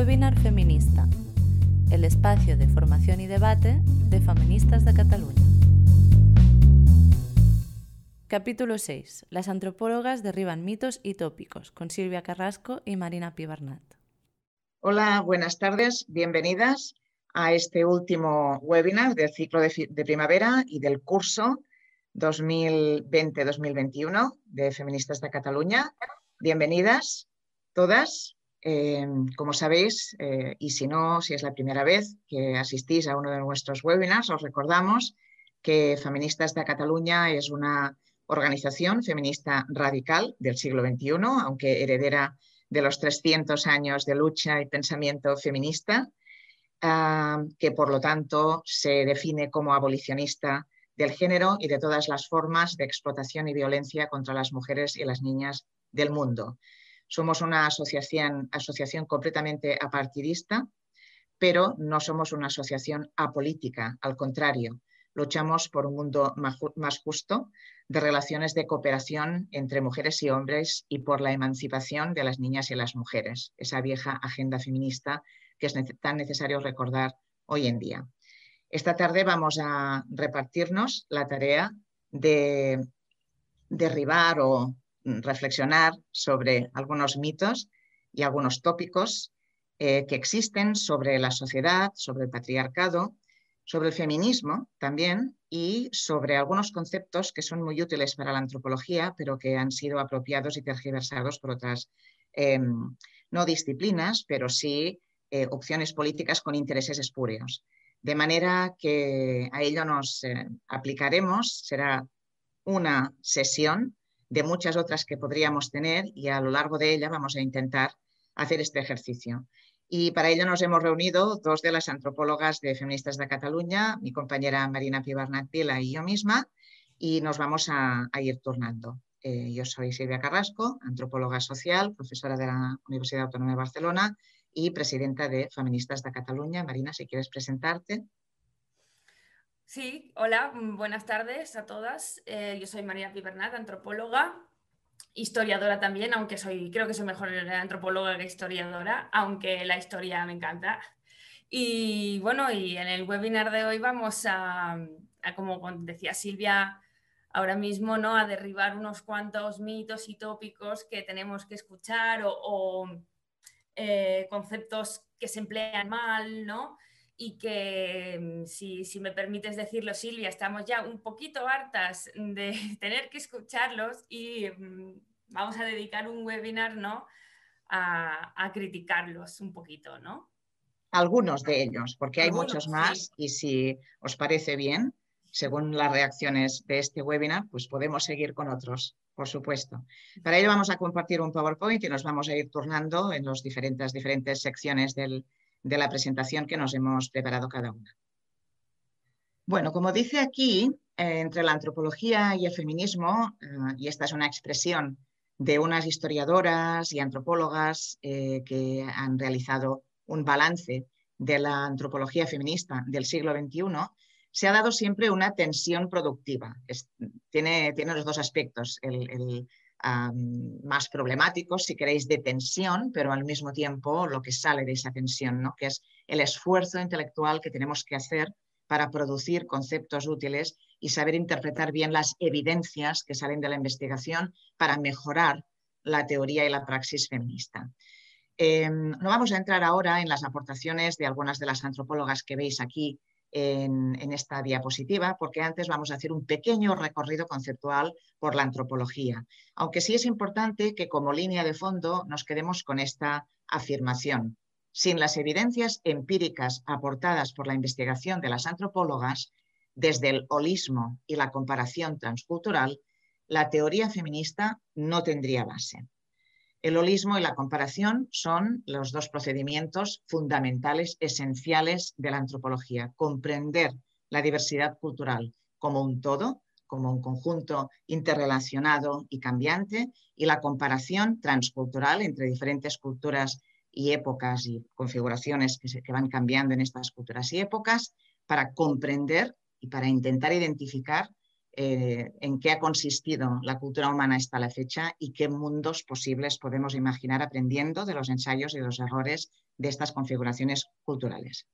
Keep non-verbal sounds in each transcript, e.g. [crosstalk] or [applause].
Webinar Feminista, el espacio de formación y debate de feministas de Cataluña. Capítulo 6. Las antropólogas derriban mitos y tópicos, con Silvia Carrasco y Marina Pibernat. Hola, buenas tardes, bienvenidas a este último webinar del ciclo de, de primavera y del curso 2020-2021 de Feministas de Cataluña. Bienvenidas todas. Eh, como sabéis, eh, y si no, si es la primera vez que asistís a uno de nuestros webinars, os recordamos que Feministas de Cataluña es una organización feminista radical del siglo XXI, aunque heredera de los 300 años de lucha y pensamiento feminista, ah, que por lo tanto se define como abolicionista del género y de todas las formas de explotación y violencia contra las mujeres y las niñas del mundo. Somos una asociación, asociación completamente apartidista, pero no somos una asociación apolítica, al contrario, luchamos por un mundo más justo, de relaciones de cooperación entre mujeres y hombres y por la emancipación de las niñas y las mujeres, esa vieja agenda feminista que es tan necesario recordar hoy en día. Esta tarde vamos a repartirnos la tarea de derribar o reflexionar sobre algunos mitos y algunos tópicos eh, que existen sobre la sociedad, sobre el patriarcado, sobre el feminismo también y sobre algunos conceptos que son muy útiles para la antropología, pero que han sido apropiados y tergiversados por otras, em, no disciplinas, pero sí eh, opciones políticas con intereses espurios. De manera que a ello nos eh, aplicaremos, será una sesión de muchas otras que podríamos tener y a lo largo de ella vamos a intentar hacer este ejercicio. Y para ello nos hemos reunido dos de las antropólogas de Feministas de Cataluña, mi compañera Marina Pibarnat Pila y yo misma, y nos vamos a, ir turnando. Eh, yo soy Silvia Carrasco, antropóloga social, profesora de la Universidad Autónoma de Barcelona y presidenta de Feministas de Cataluña. Marina, si quieres presentarte. Sí, hola, mm, buenas tardes a todas. Eh, yo soy María Pibernat, antropóloga, historiadora también, aunque soy, creo que soy mejor antropóloga que historiadora, aunque la historia me encanta. Y bueno, y en el webinar de hoy vamos a, como decía Silvia, ahora mismo, ¿no? A derribar unos cuantos mitos y tópicos que tenemos que escuchar o, eh, conceptos que se emplean mal, ¿no? Y que, mm, si, me permites decirlo, Silvia, estamos ya un poquito hartas de [laughs] tener que escucharlos y mm, vamos a dedicar un webinar ¿no? a, criticarlos un poquito, ¿no? Algunos de ellos, porque hay muchos más y si os parece bien, según las reacciones de este webinar, pues podemos seguir con otros, por supuesto. Para ello vamos a compartir un PowerPoint y nos vamos a ir turnando en las diferentes, diferentes secciones del, de la presentación que nos hemos preparado cada una. Bueno, como dice aquí, eh, entre la antropología y el feminismo, eh, y esta es una expresión de unas historiadoras y antropólogas eh, que han realizado un balance de la antropología feminista del siglo XXI, se ha dado siempre una tensión productiva. tiene, los dos aspectos, el, más problemáticos, si queréis, de tensión, pero al mismo tiempo lo que sale de esa tensión, ¿no? que es el esfuerzo intelectual que tenemos que hacer para producir conceptos útiles y saber interpretar bien las evidencias que salen de la investigación para mejorar la teoría y la praxis feminista. Em, no vamos a entrar ahora en las aportaciones de algunas de las antropólogas que veis aquí en, esta diapositiva, porque antes vamos a hacer un pequeño recorrido conceptual por la antropología, aunque sí es importante que como línea de fondo nos quedemos con esta afirmación. Sin las evidencias empíricas aportadas por la investigación de las antropólogas, desde el holismo y la comparación transcultural, la teoría feminista no tendría base. El holismo y la comparación son los dos procedimientos fundamentales, esenciales de la antropología. Comprender la diversidad cultural como un todo, como un conjunto interrelacionado y cambiante, y la comparación transcultural entre diferentes culturas y épocas y configuraciones que, que van cambiando en estas culturas y épocas, para comprender y para intentar identificar eh, en qué ha consistido la cultura humana hasta la fecha y qué mundos posibles podemos imaginar aprendiendo de los ensayos y los errores de estas configuraciones culturales.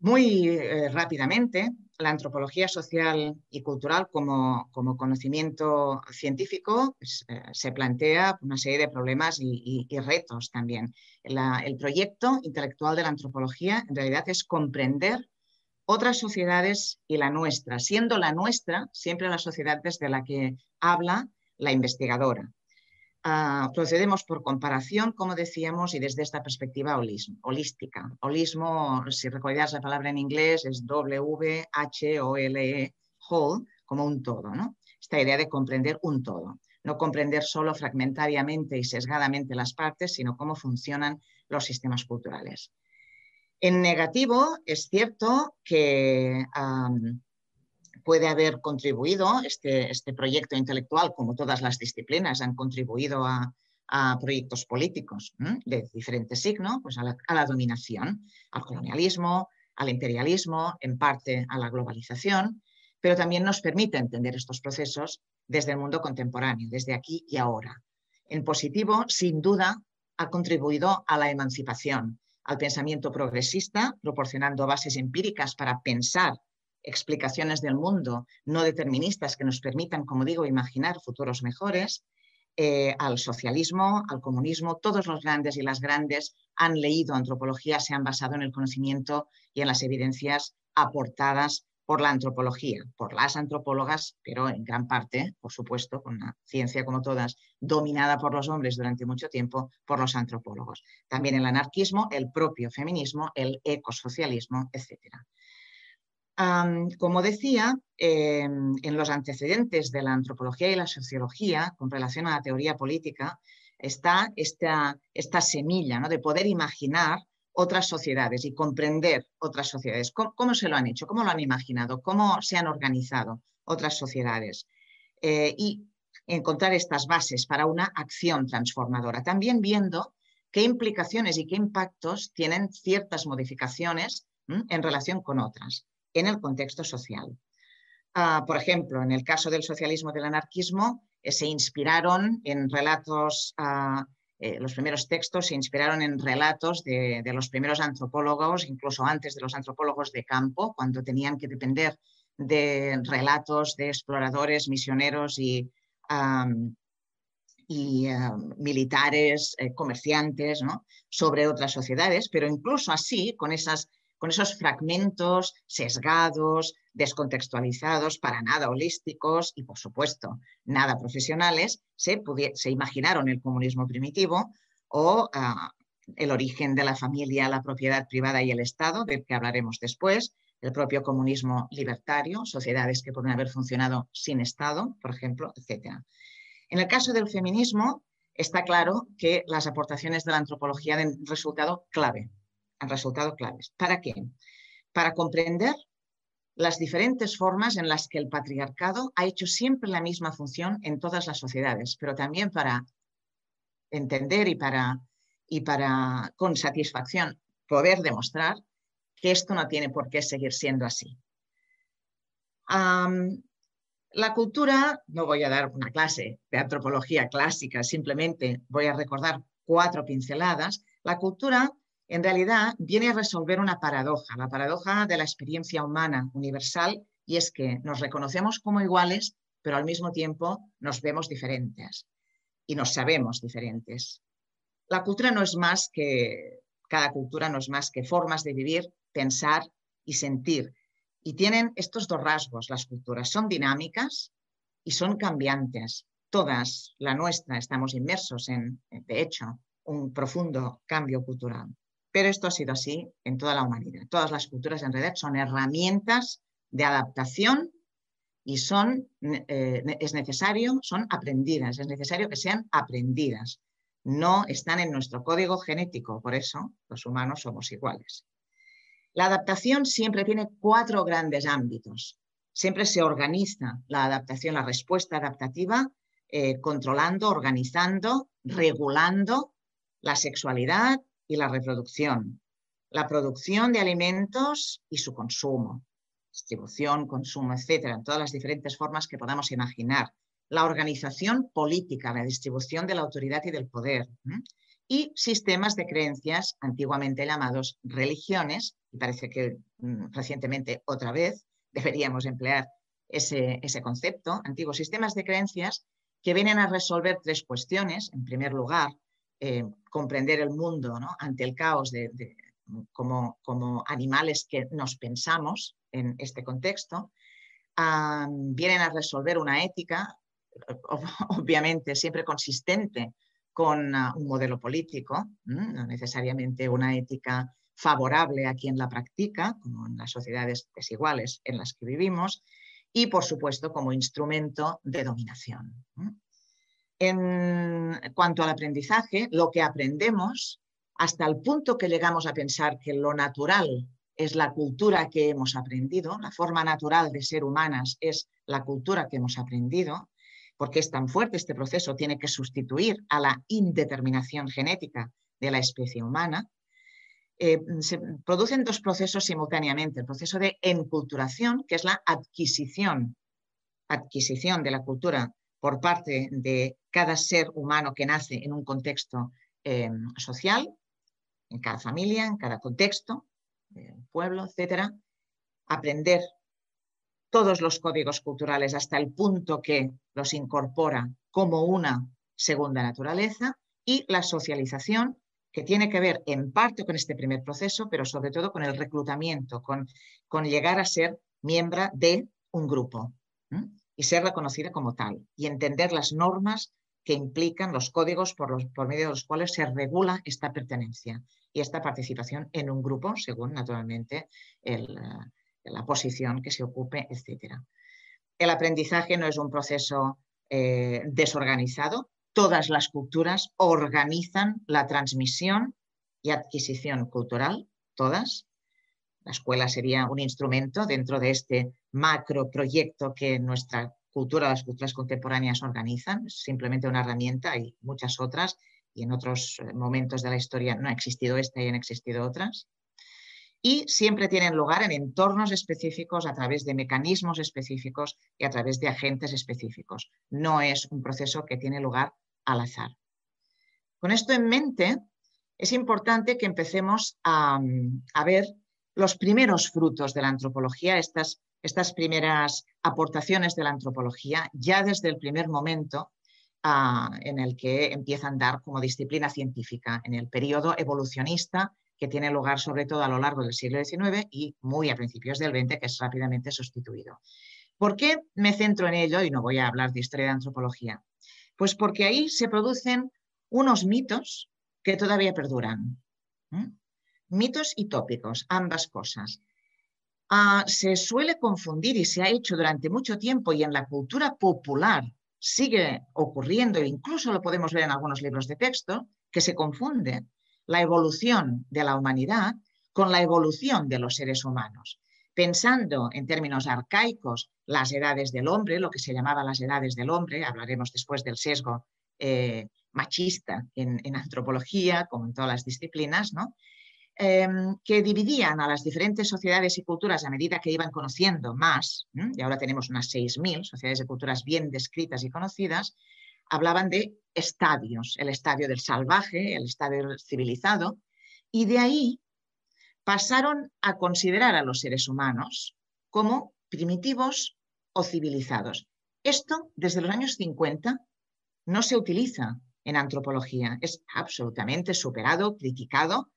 Muy eh, rápidamente, la antropología social y cultural como, conocimiento científico pues, eh, se plantea una serie de problemas y, retos también. el proyecto intelectual de la antropología en realidad es comprender otras sociedades y la nuestra, siendo la nuestra siempre la sociedad desde la que habla la investigadora. Ah, procedemos por comparación, como decíamos, y desde esta perspectiva holística. Holismo, si recordáis la palabra en inglés, es W-H-O-L-E, whole, como un todo. ¿no? Esta idea de comprender un todo. No comprender solo fragmentariamente y sesgadamente las partes, sino cómo funcionan los sistemas culturales. En negativo, es cierto que puede haber contribuido este, este, proyecto intelectual, como todas las disciplinas han contribuido a, proyectos políticos de diferente signo, pues a la, dominación, al colonialismo, al imperialismo, en parte a la globalización, pero también nos permite entender estos procesos desde el mundo contemporáneo, desde aquí y ahora. En positivo, sin duda, ha contribuido a la emancipación, al pensamiento progresista, proporcionando bases empíricas para pensar explicaciones del mundo no deterministas que nos permitan, como digo, imaginar futuros mejores, eh, al socialismo, al comunismo, todos los grandes y las grandes han leído antropología, se han basado en el conocimiento y en las evidencias aportadas por la antropología, por las antropólogas, pero en gran parte, por supuesto, con una ciencia como todas, dominada por los hombres durante mucho tiempo, por los antropólogos. También el anarquismo, el propio feminismo, el ecosocialismo, etcétera como decía, em, en los antecedentes de la antropología y la sociología con relación a la teoría política está esta, esta semilla ¿no? de poder imaginar otras sociedades y comprender otras sociedades. ¿Cómo, se lo han hecho? ¿Cómo lo han imaginado? ¿Cómo se han organizado otras sociedades? Eh, y encontrar estas bases para una acción transformadora. También viendo qué implicaciones y qué impactos tienen ciertas modificaciones en relación con otras en el contexto social. Ah, por ejemplo, en el caso del socialismo y del anarquismo, eh, se inspiraron en relatos, ah, eh, los primeros textos se inspiraron en relatos de, los primeros antropólogos, incluso antes de los antropólogos de campo, cuando tenían que depender de relatos de exploradores, misioneros y, y militares, eh, comerciantes, sobre otras sociedades, pero incluso así, con esas con esos fragmentos sesgados, descontextualizados, para nada holísticos y, por supuesto, nada profesionales, se, se imaginaron el comunismo primitivo o ah, el origen de la familia, la propiedad privada y el Estado, del que hablaremos después, el propio comunismo libertario, sociedades que pueden haber funcionado sin Estado, por ejemplo, etc. En el caso del feminismo, está claro que las aportaciones de la antropología han resultado clave han resultado claves. ¿Para qué? Para comprender las diferentes formas en las que el patriarcado ha hecho siempre la misma función en todas las sociedades, pero también para entender y para, y para con satisfacción poder demostrar que esto no tiene por qué seguir siendo así. la cultura, no voy a dar una clase de antropología clásica, simplemente voy a recordar cuatro pinceladas. La cultura en realidad viene a resolver una paradoja, la paradoja de la experiencia humana universal, y es que nos reconocemos como iguales, pero al mismo tiempo nos vemos diferentes y nos sabemos diferentes. La cultura no es más que, cada cultura no es más que formas de vivir, pensar y sentir. Y tienen estos dos rasgos las culturas, son dinámicas y son cambiantes. Todas, la nuestra, estamos inmersos en, de hecho, un profundo cambio cultural. Pero esto ha sido así en toda la humanidad. Todas las culturas en realidad son herramientas de adaptación y son, eh, es necesario, son aprendidas, es necesario que sean aprendidas. No están en nuestro código genético, por eso los humanos somos iguales. La adaptación siempre tiene cuatro grandes ámbitos. Siempre se organiza la adaptación, la respuesta adaptativa, eh, controlando, organizando, regulando la sexualidad, y la reproducción, la producción de alimentos y su consumo, distribución, consumo, etcétera, en todas las diferentes formas que podamos imaginar. La organización política, la distribución de la autoridad y del poder. Y sistemas de creencias antiguamente llamados religiones, y parece que mm, recientemente otra vez deberíamos emplear ese, concepto, antiguos sistemas de creencias que vienen a resolver tres cuestiones. En primer lugar, eh, comprender el mundo ante el caos de, como, como, animales que nos pensamos en este contexto. vienen a resolver una ética, [laughs] obviamente siempre consistente con ah, un modelo político, no necesariamente una ética favorable a quien la practica, como en las sociedades desiguales en las que vivimos, y por supuesto como instrumento de dominación. En cuanto al aprendizaje, lo que aprendemos, hasta el punto que llegamos a pensar que lo natural es la cultura que hemos aprendido, la forma natural de ser humanas es la cultura que hemos aprendido, porque es tan fuerte este proceso, tiene que sustituir a la indeterminación genética de la especie humana, eh, se producen dos procesos simultáneamente. El proceso de enculturación, que es la adquisición, adquisición de la cultura por parte de cada ser humano que nace en un contexto eh, social, en cada familia, en cada contexto, eh, pueblo, etcétera, aprender todos los códigos culturales hasta el punto que los incorpora como una segunda naturaleza y la socialización que tiene que ver en parte con este primer proceso, pero sobre todo con el reclutamiento, con, con llegar a ser miembro de un grupo y ser reconocida como tal y entender las normas que implican los códigos por, los, por medio de los cuales se regula esta pertenencia y esta participación en un grupo, según naturalmente la posición que se ocupe, etc. El aprendizaje no es un proceso eh, desorganizado, todas las culturas organizan la transmisión y adquisición cultural, todas. La escuela sería un instrumento dentro de este macro proyecto que nuestra cultura, las culturas contemporáneas organizan, es simplemente una herramienta, hay muchas otras y en otros eh, momentos de la historia no ha existido esta y han existido otras. Y siempre tienen lugar en entornos específicos a través de mecanismos específicos y a través de agentes específicos. No es un proceso que tiene lugar al azar. Con esto en mente, es importante que empecemos a, ver los primeros frutos de la antropología, estas, primeras aportaciones de la antropología, ya desde el primer momento ah, en el que empieza a andar como disciplina científica, en el periodo evolucionista que tiene lugar sobre todo a lo largo del siglo XIX y muy a principios del XX, que es rápidamente sustituido. ¿Por qué me centro en ello y no voy a hablar de historia de antropología? Pues porque ahí se producen unos mitos que todavía perduran. Mitos y tópicos, ambas cosas. Ah, se suele confundir y se ha hecho durante mucho tiempo y en la cultura popular sigue ocurriendo, e incluso lo podemos ver en algunos libros de texto, que se confunde la evolución de la humanidad con la evolución de los seres humanos pensando en términos arcaicos las edades del hombre, lo que se llamaba las edades del hombre, hablaremos después del sesgo eh, machista en, antropología, como en todas las disciplinas, ¿no? Em, que dividían a las diferentes sociedades y culturas a medida que iban conociendo más, y ahora tenemos unas 6.000 sociedades y culturas bien descritas y conocidas, hablaban de estadios, el estadio del salvaje, el estadio civilizado, y de ahí pasaron a considerar a los seres humanos como primitivos o civilizados. Esto, desde los años 50, no se utiliza en antropología. Es absolutamente superado, criticado,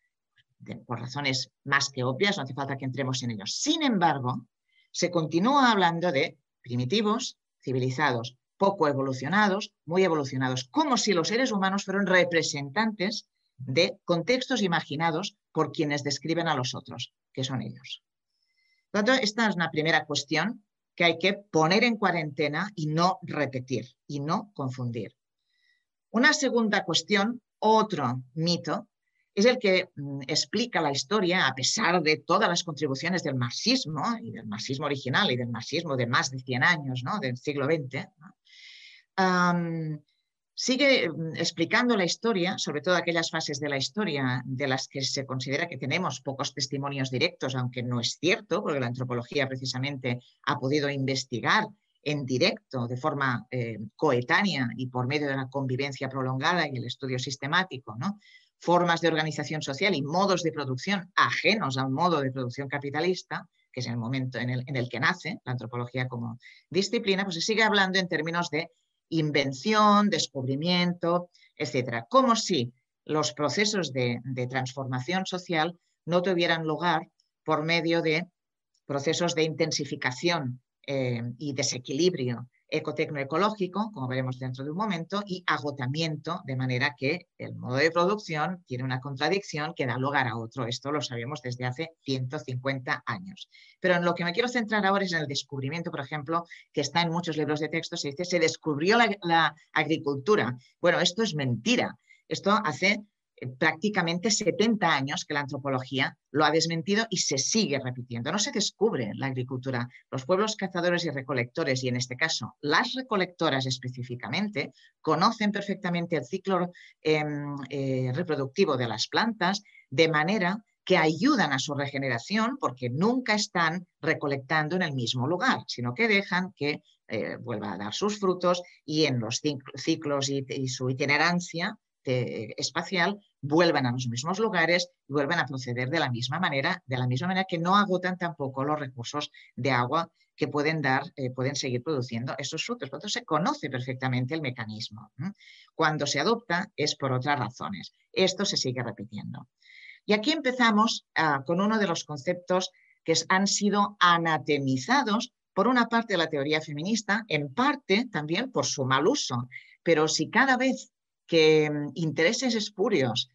por razones más que obvias, no hace falta que entremos en ellos. Sin embargo, se continúa hablando de primitivos, civilizados, poco evolucionados, muy evolucionados, como si los seres humanos fueran representantes de contextos imaginados por quienes describen a los otros, que son ellos. Por tanto, esta es una primera cuestión que hay que poner en cuarentena y no repetir y no confundir. Una segunda cuestión, otro mito, es el que mm, explica la historia, a pesar de todas las contribuciones del marxismo y del marxismo original y del marxismo de más de 100 años, ¿no? del siglo XX, sigue mm, explicando la historia, sobre todo aquellas fases de la historia de las que se considera que tenemos pocos testimonios directos, aunque no es cierto, porque la antropología precisamente ha podido investigar en directo, de forma eh, coetánea y por medio de la convivencia prolongada y el estudio sistemático, ¿no? Formas de organización social y modos de producción ajenos al modo de producción capitalista, que es el momento en el, que nace la antropología como disciplina, pues se sigue hablando en términos de invención, descubrimiento, etcétera, como si los procesos de, de transformación social no tuvieran lugar por medio de procesos de intensificación eh, y desequilibrio ecotecnoecológico, como veremos dentro de un momento, y agotamiento, de manera que el modo de producción tiene una contradicción que da lugar a otro. Esto lo sabemos desde hace 150 años. Pero en lo que me quiero centrar ahora es en el descubrimiento, por ejemplo, que está en muchos libros de texto, se dice, se descubrió la, agricultura. Bueno, esto es mentira. Esto hace prácticamente 70 años que la antropología lo ha desmentido y se sigue repitiendo. No se descubre la agricultura. Los pueblos cazadores y recolectores, y en este caso las recolectoras específicamente, conocen perfectamente el ciclo em, eh, reproductivo de las plantas, de manera que ayudan a su regeneración porque nunca están recolectando en el mismo lugar, sino que dejan que eh, vuelva a dar sus frutos y en los ciclos y su itinerancia espacial vuelvan a los mismos lugares y vuelvan a proceder de la misma manera, de la misma manera que no agotan tampoco los recursos de agua que pueden dar, eh, pueden seguir produciendo esos frutos. Por lo tanto, se conoce perfectamente el mecanismo. Cuando se adopta es por otras razones. Esto se sigue repitiendo. Y aquí empezamos ah, con uno de los conceptos que han sido anatemizados por una parte de la teoría feminista, en parte también por su mal uso. Pero si cada vez que mm, intereses espurios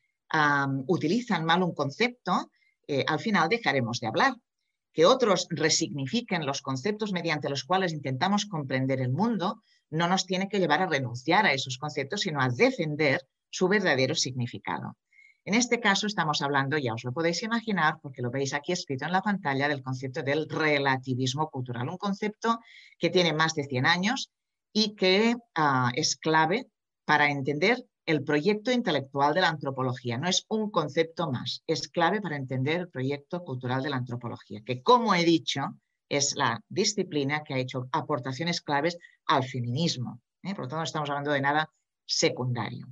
utilizan mal un concepto, eh, al final dejaremos de hablar. Que otros resignifiquen los conceptos mediante los cuales intentamos comprender el mundo no nos tiene que llevar a renunciar a esos conceptos, sino a defender su verdadero significado. En este caso estamos hablando, ya os lo podéis imaginar, porque lo veis aquí escrito en la pantalla, del concepto del relativismo cultural, un concepto que tiene más de 100 años y que ah, es clave para entender el proyecto intelectual de la antropología. No es un concepto más, es clave para entender el proyecto cultural de la antropología, que como he dicho, es la disciplina que ha hecho aportaciones claves al feminismo. ¿eh? Por lo tanto, no estamos hablando de nada secundario.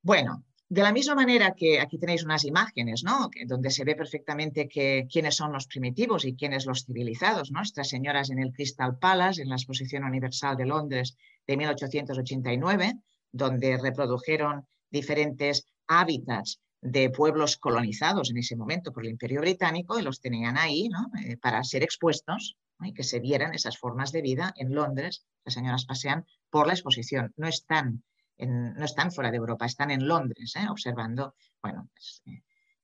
Bueno, de la misma manera que aquí tenéis unas imágenes, ¿no? donde se ve perfectamente que, quiénes son los primitivos y quiénes los civilizados. ¿no? Estas señoras en el Crystal Palace, en la Exposición Universal de Londres de 1889, donde reprodujeron diferentes hábitats de pueblos colonizados en ese momento por el Imperio Británico y los tenían ahí eh, para ser expuestos y que se vieran esas formas de vida en Londres. Las señoras pasean por la exposición, no están, no están fuera de Europa, están en Londres ¿eh? observando, bueno, pues, eh,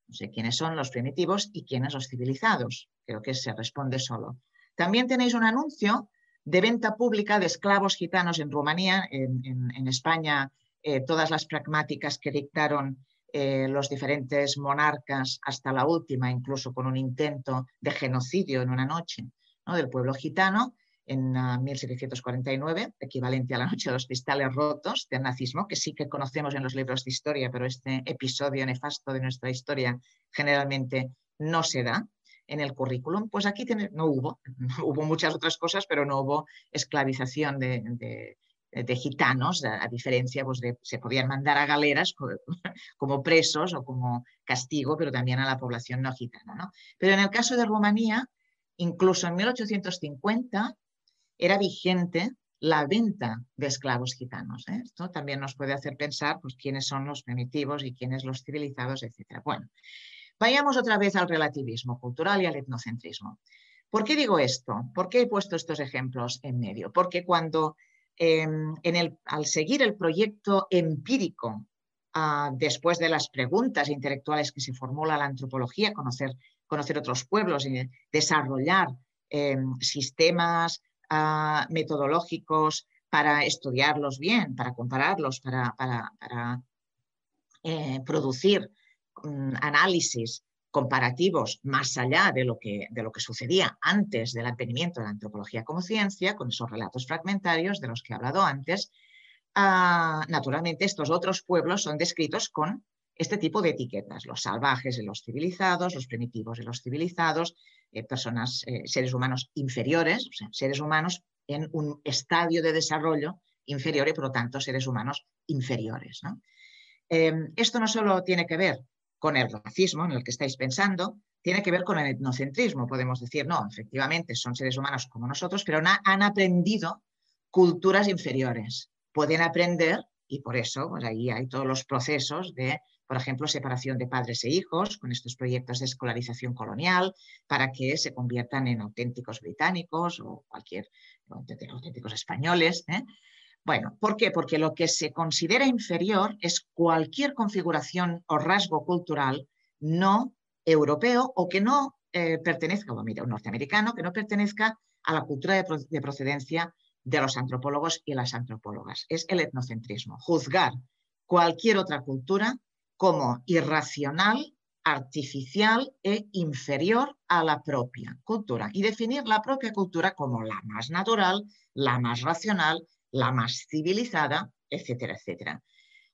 no sé quiénes son los primitivos y quiénes los civilizados. Creo que se responde solo. También tenéis un anuncio de venta pública de esclavos gitanos en Rumanía, en, España, eh, todas las pragmáticas que dictaron los diferentes monarcas hasta la última, incluso con un intento de genocidio en una noche del pueblo gitano en 1749, ah, equivalente a la noche de los cristales rotos del nazismo, que sí que conocemos en los libros de historia, pero este episodio nefasto de nuestra historia generalmente no se da en el currículum, pues aquí no hubo, [laughs] hubo muchas otras cosas, pero no hubo esclavización de, gitanos, a, diferencia, pues de, se podían mandar a galeras [laughs] como presos o como castigo, pero también a la población no gitana. Pero en el caso de Rumanía, incluso en 1850 era vigente la venta de esclavos gitanos. ¿eh? Esto también nos puede hacer pensar pues, quiénes son los primitivos y quiénes los civilizados, etc. Bueno, Vayamos otra vez al relativismo cultural y al etnocentrismo. ¿Por qué digo esto? ¿Por qué he puesto estos ejemplos en medio? Porque cuando em, al seguir el proyecto empírico, ah, después de las preguntas intelectuales que se formula la antropología, conocer, otros pueblos y desarrollar em, sistemas metodológicos para estudiarlos bien, para compararlos, para, eh, producir Mm, análisis comparativos más allá de lo, que, de lo que sucedía antes del advenimiento de la antropología como ciencia, con esos relatos fragmentarios de los que he hablado antes, ah, naturalmente estos otros pueblos son descritos con este tipo de etiquetas, los salvajes y los civilizados, los primitivos y los civilizados, eh, personas, eh, seres humanos inferiores, o sea, seres humanos en un estadio de desarrollo inferior y por lo tanto seres humanos inferiores. Em, esto no solo tiene que ver con el racismo en el que estáis pensando, tiene que ver con el etnocentrismo. Podemos decir, no, efectivamente son seres humanos como nosotros, pero han aprendido culturas inferiores. Pueden aprender, y por eso pues ahí hay todos los procesos de por ejemplo, separación de padres e hijos con estos proyectos de escolarización colonial para que se conviertan en auténticos británicos o cualquier auténticos españoles. ¿eh? Bueno, ¿por qué? Porque lo que se considera inferior es cualquier configuración o rasgo cultural no europeo o que no eh, pertenezca, o mira, un norteamericano, que no pertenezca a la cultura de procedencia de los antropólogos y las antropólogas. Es el etnocentrismo, juzgar cualquier otra cultura como irracional, artificial e inferior a la propia cultura y definir la propia cultura como la más natural, la más racional, la más civilizada, etcétera, etcétera.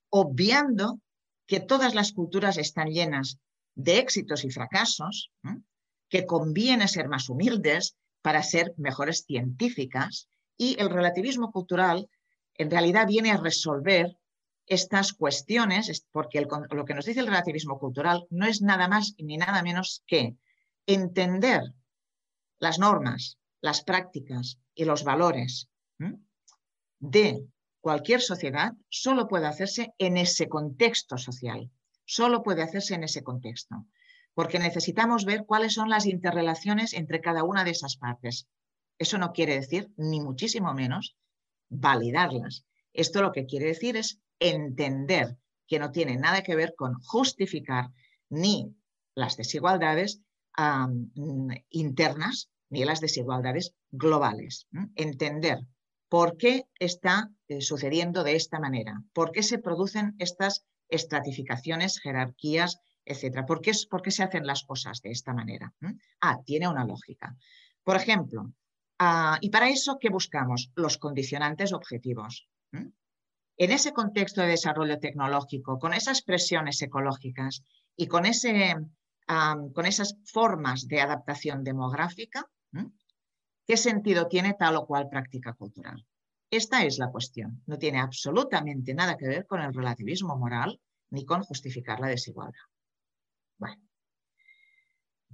Obviando que todas las culturas están llenas de éxitos y fracasos, que conviene ser más humildes para ser mejores científicas y el relativismo cultural en realidad viene a resolver estas cuestiones, porque lo que nos dice el relativismo cultural no es nada más ni nada menos que entender las normas, las prácticas y los valores de cualquier sociedad solo puede hacerse en ese contexto social, solo puede hacerse en ese contexto, porque necesitamos ver cuáles son las interrelaciones entre cada una de esas partes. Eso no quiere decir, ni muchísimo menos, validarlas. Esto lo que quiere decir es entender que no tiene nada que ver con justificar ni las desigualdades internas ni las desigualdades globales. Entender por qué está eh, sucediendo de esta manera, por qué se producen estas estratificaciones, jerarquías, etcétera. ¿Por qué, ¿Por qué, se hacen las cosas de esta manera? Ah, tiene una lógica. Por ejemplo, ah, y para eso, ¿qué buscamos? Los condicionantes objetivos. En ese contexto de desarrollo tecnológico, con esas presiones ecológicas y con, ese, con esas formas de adaptación demográfica, ¿qué sentido tiene tal o cual práctica cultural? Esta es la cuestión. No tiene absolutamente nada que ver con el relativismo moral ni con justificar la desigualdad. Bueno.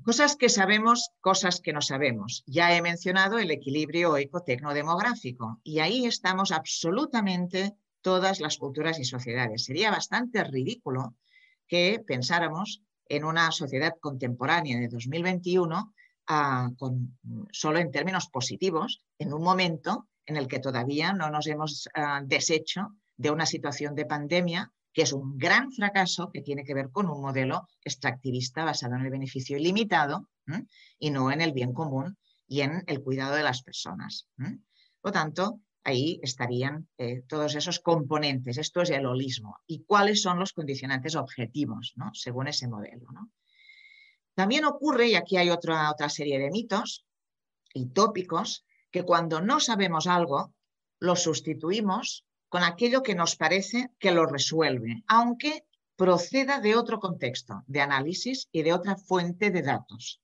Cosas que sabemos, cosas que no sabemos. Ya he mencionado el equilibrio ecotecnodemográfico y ahí estamos absolutamente todas las culturas y sociedades. Sería bastante ridículo que pensáramos en una sociedad contemporánea de 2021 ah, solo en términos positivos, en un momento en el que todavía no nos hemos ah, deshecho de una situación de pandemia que es un gran fracaso que tiene que ver con un modelo extractivista basado en el beneficio ilimitado y no en el bien común y en el cuidado de las personas. Por lo tanto, ahí estarían eh, todos esos componentes. Esto es el holismo. ¿Y cuáles son los condicionantes objetivos, ¿no? según ese modelo? También ocurre, y aquí hay otra, otra serie de mitos y tópicos, que cuando no sabemos algo, lo sustituimos con aquello que nos parece que lo resuelve, aunque proceda de otro contexto, de análisis y de otra fuente de datos.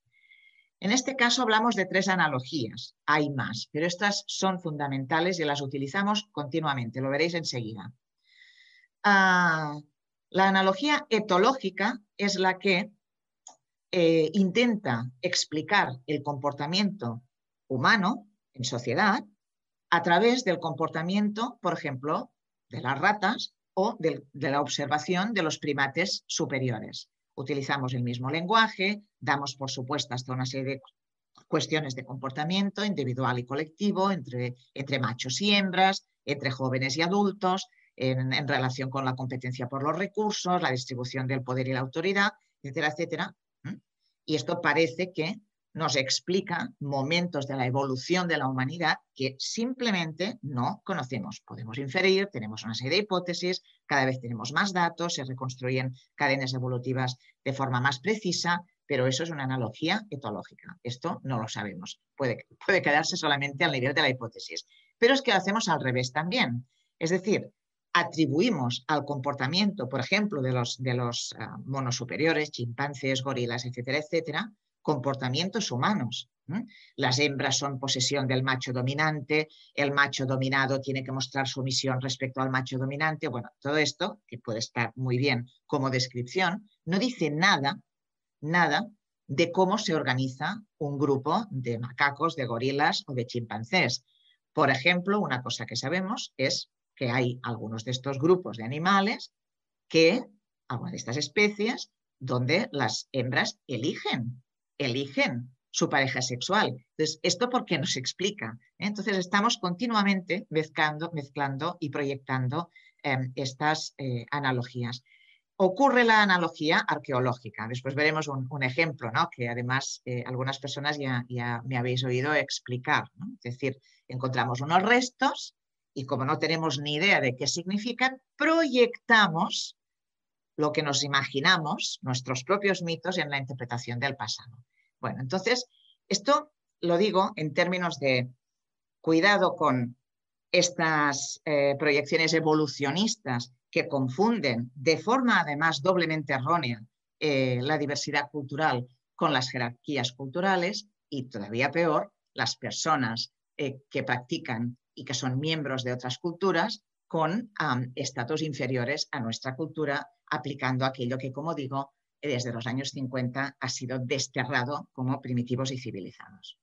En este caso hablamos de tres analogías, hay más, pero estas son fundamentales y las utilizamos continuamente, lo veréis enseguida. Ah, la analogía etológica es la que eh, intenta explicar el comportamiento humano en sociedad a través del comportamiento, por ejemplo, de las ratas o de la observación de los primates superiores utilizamos el mismo lenguaje, damos por supuestas toda una serie de cuestiones de comportamiento individual y colectivo entre, entre machos y hembras, entre jóvenes y adultos, en, en, relación con la competencia por los recursos, la distribución del poder y la autoridad, etcétera, etcétera. Y esto parece que nos explica momentos de la evolución de la humanidad que simplemente no conocemos. Podemos inferir, tenemos una serie de hipótesis, cada vez tenemos más datos, se reconstruyen cadenas evolutivas de forma más precisa, pero eso es una analogía etológica. Esto no lo sabemos. Puede, puede quedarse solamente al nivel de la hipótesis. Pero es que lo hacemos al revés también. Es decir, atribuimos al comportamiento, por ejemplo, de los, de los ah, monos superiores, chimpancés, gorilas, etcétera, etcétera, comportamientos humanos. Las hembras son posesión del macho dominante, el macho dominado tiene que mostrar sumisión respecto al macho dominante. Bueno, todo esto, que puede estar muy bien como descripción, no dice nada, nada de cómo se organiza un grupo de macacos, de gorilas o de chimpancés. Por ejemplo, una cosa que sabemos es que hay algunos de estos grupos de animales que, algunas de estas especies, donde las hembras eligen, eligen su pareja sexual. Entonces, ¿esto por qué nos explica? Entonces, estamos continuamente mezclando, mezclando y proyectando em, estas eh, analogías. Ocurre la analogía arqueológica. Después veremos un, ejemplo, ¿no? que además eh, algunas personas ya, ya, me habéis oído explicar. Es decir, encontramos unos restos y como no tenemos ni idea de qué significan, proyectamos lo que nos imaginamos, nuestros propios mitos, en la interpretación del pasado. Bueno, entonces, esto lo digo en términos de cuidado con estas eh, proyecciones evolucionistas que confunden de forma además doblemente errónea eh, la diversidad cultural con las jerarquías culturales y todavía peor, las personas eh, que practican y que son miembros de otras culturas con estatus inferiores a nuestra cultura, aplicando aquello que, como digo, desde los años 50 ha sido desterrado como primitivos y civilizados.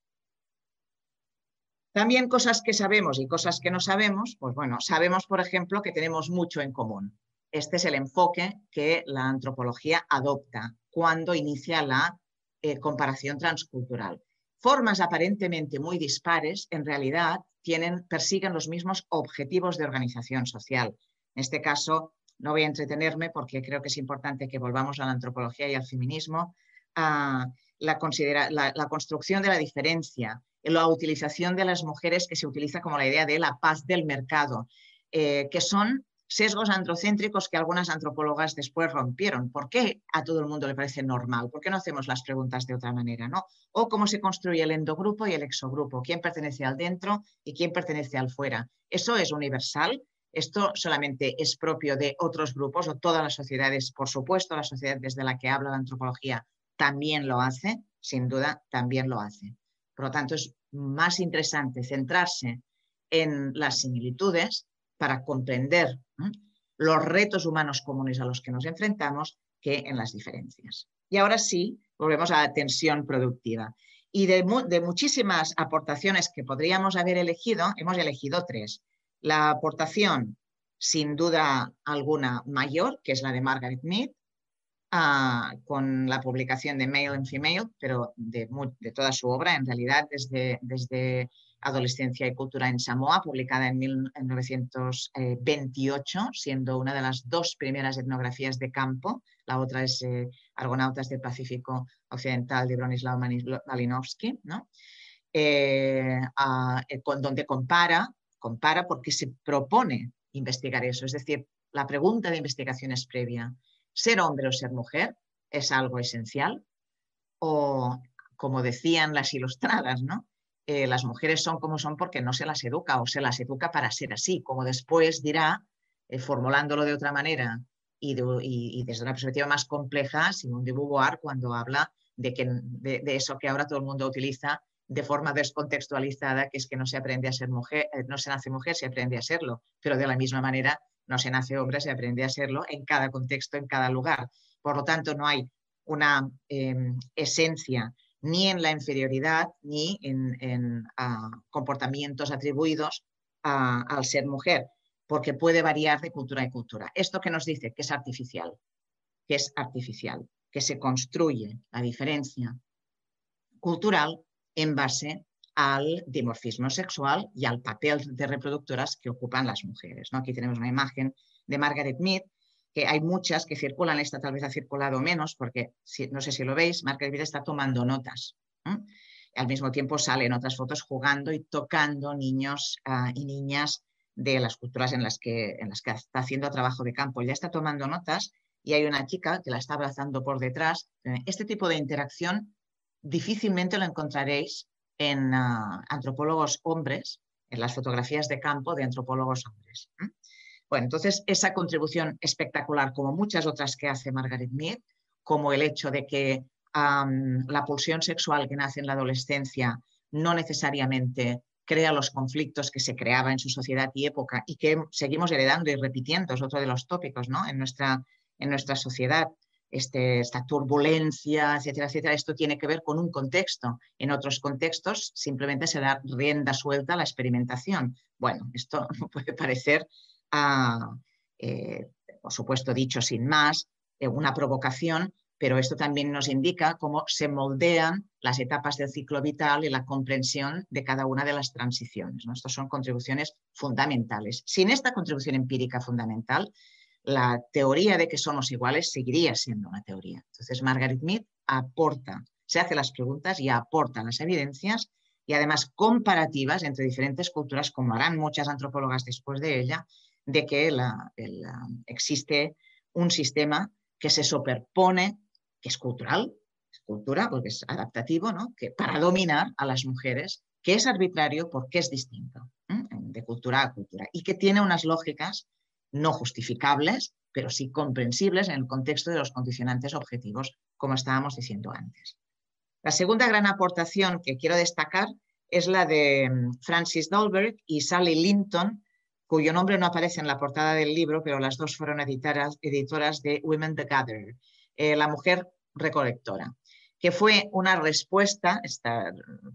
También cosas que sabemos y cosas que no sabemos, pues bueno, sabemos, por ejemplo, que tenemos mucho en común. Este es el enfoque que la antropología adopta cuando inicia la eh, comparación transcultural. Formas aparentemente muy dispares, en realidad, tienen, persiguen los mismos objetivos de organización social. En este caso, no voy a entretenerme porque creo que es importante que volvamos a la antropología y al feminismo, a la, construcción de la diferencia, la utilización de las mujeres que se utiliza como la idea de la paz del mercado, eh, que son sesgos androcéntricos que algunas antropólogas después rompieron. ¿Por qué a todo el mundo le parece normal? ¿Por qué no hacemos las preguntas de otra manera? ¿no? O cómo se construye el endogrupo y el exogrupo, quién pertenece al dentro y quién pertenece al fuera. Eso es universal esto solamente es propio de otros grupos o todas las sociedades, por supuesto, la sociedad desde la que habla la antropología también lo hace, sin duda también lo hace. Por lo tanto, es más interesante centrarse en las similitudes para comprender los retos humanos comunes a los que nos enfrentamos que en las diferencias. Y ahora sí, volvemos a la tensión productiva. Y de, de muchísimas aportaciones que podríamos haber elegido, hemos elegido tres. La aportación, sin duda alguna, mayor, que es la de Margaret Mead, ah, con la publicación de Male and Female, pero de, toda su obra, en realidad, desde, desde Adolescencia y Cultura en Samoa, publicada en 1928, siendo una de las dos primeras etnografías de campo. La otra es eh, Argonautas del Pacífico Occidental de Bronislaw Malinowski, ¿no? Eh, ah, eh, con, donde compara compara porque se propone investigar eso. Es decir, la pregunta de investigación es previa. ¿Ser hombre o ser mujer es algo esencial? O, como decían las ilustradas, ¿no? Eh, las mujeres son como son porque no se las educa o se las educa para ser así, como después dirá, eh, formulándolo de otra manera y, desde una perspectiva más compleja, Simón de Beauvoir, cuando habla de, que, de, eso que ahora todo el mundo utiliza de forma descontextualizada, que es que no se aprende a ser mujer, eh, no se nace mujer, se aprende a serlo, pero de la misma manera no se nace hombre, se aprende a serlo en cada contexto, en cada lugar. Por lo tanto, no hay una em, esencia ni en la inferioridad ni en, comportamientos atribuidos al ser mujer, porque puede variar de cultura en cultura. Esto que nos dice que es artificial, que es artificial, que se construye la diferencia cultural en base al dimorfismo sexual y al papel de reproductoras que ocupan las mujeres. ¿no? Aquí tenemos una imagen de Margaret Mead, que hay muchas que circulan, esta tal vez ha circulado menos, porque no sé si lo veis, Margaret Mead está tomando notas. Al mismo tiempo salen otras fotos jugando y tocando niños ah, y niñas de las culturas en las, que, en las que está haciendo trabajo de campo. Ya está tomando notas y hay una chica que la está abrazando por detrás. Este tipo de interacción difícilmente lo encontraréis en ah, antropólogos hombres, en las fotografías de campo de antropólogos hombres. Bueno, entonces esa contribución espectacular, como muchas otras que hace Margaret Mead, como el hecho de que la pulsión sexual que nace en la adolescencia no necesariamente crea los conflictos que se creaba en su sociedad y época y que seguimos heredando y repitiendo, es otro de los tópicos ¿no? en, nuestra, en nuestra sociedad. Este, esta turbulencia, etcétera, etcétera, esto tiene que ver con un contexto. En otros contextos simplemente se da rienda suelta a la experimentación. Bueno, esto [laughs] puede parecer, ah, eh, por supuesto, dicho sin más, eh, una provocación, pero esto también nos indica cómo se moldean las etapas del ciclo vital y la comprensión de cada una de las transiciones. ¿no? Estas son contribuciones fundamentales. Sin esta contribución empírica fundamental, la teoría de que somos iguales seguiría siendo una teoría. Entonces, Margaret Mead aporta, se hace las preguntas y aporta las evidencias y además comparativas entre diferentes culturas, como harán muchas antropólogas después de ella, de que existe un sistema que se superpone que es cultural, es cultura porque es adaptativo, ¿no? que para dominar a las mujeres, que es arbitrario porque es distinto de cultura a cultura y que tiene unas lógicas no justificables, pero sí comprensibles en el contexto de los condicionantes objetivos, como estábamos diciendo antes. La segunda gran aportación que quiero destacar es la de mm, Francis Dolberg y Sally Linton, cuyo nombre no aparece en la portada del libro, pero las dos fueron editoras, editoras de Women the Gatherer. Eh, la mujer recolectora, que fue una respuesta,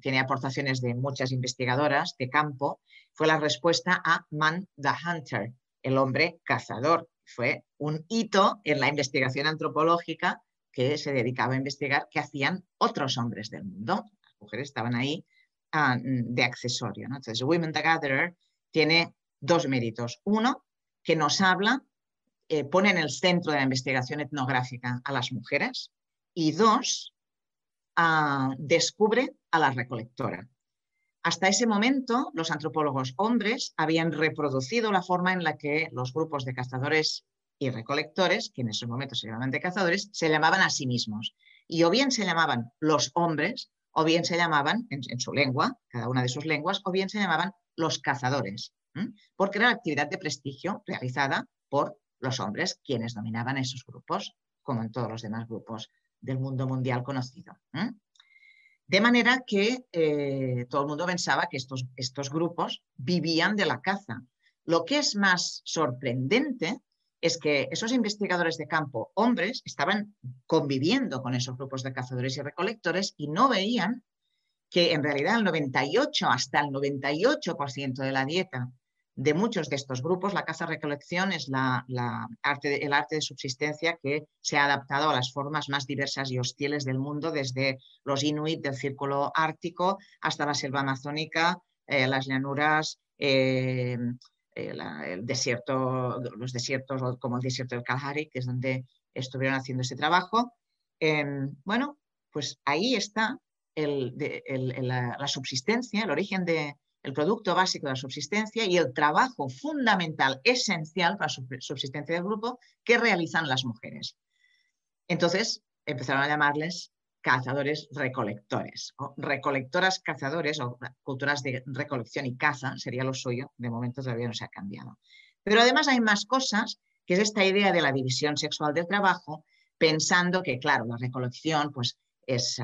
tiene aportaciones de muchas investigadoras de campo, fue la respuesta a Man the Hunter, el hombre cazador. Fue un hito en la investigación antropológica que se dedicaba a investigar qué hacían otros hombres del mundo. Las mujeres estaban ahí ah, de accesorio. Entonces, Women the Gatherer tiene dos méritos. Uno, que nos habla eh, pone en el centro de la investigación etnográfica a las mujeres y dos, descubre a la recolectora. Hasta ese momento, los antropólogos hombres habían reproducido la forma en la que los grupos de cazadores y recolectores, que en esos momentos se llamaban de cazadores, se llamaban a sí mismos. Y o bien se llamaban los hombres, o bien se llamaban, en, su lengua, cada una de sus lenguas, o bien se llamaban los cazadores, porque era la actividad de prestigio realizada por los hombres quienes dominaban esos grupos, como en todos los demás grupos del mundo mundial conocido. De manera que eh, todo el mundo pensaba que estos, estos grupos vivían de la caza. Lo que es más sorprendente es que esos investigadores de campo, hombres, estaban conviviendo con esos grupos de cazadores y recolectores y no veían que en realidad el 98, hasta el 98% de la dieta de muchos de estos grupos, la caza-recolección es la, arte, el arte de subsistencia que se ha adaptado a las formas más diversas y hostiles del mundo, desde los inuit del círculo ártico hasta la selva amazónica, eh, las llanuras, eh, eh, el desierto, los desiertos como el desierto del Kalahari, que es donde estuvieron haciendo ese trabajo. Em, bueno, pues ahí está la subsistencia, el origen de, el producto básico de la subsistencia y el trabajo fundamental, esencial para la subsistencia del grupo que realizan las mujeres. Entonces empezaron a llamarles cazadores recolectores recolectoras cazadores o culturas de recolección y caza sería lo suyo, de momento todavía no se ha cambiado. Pero además hay más cosas, que es esta idea de la división sexual del trabajo, pensando que, claro, la recolección pues, es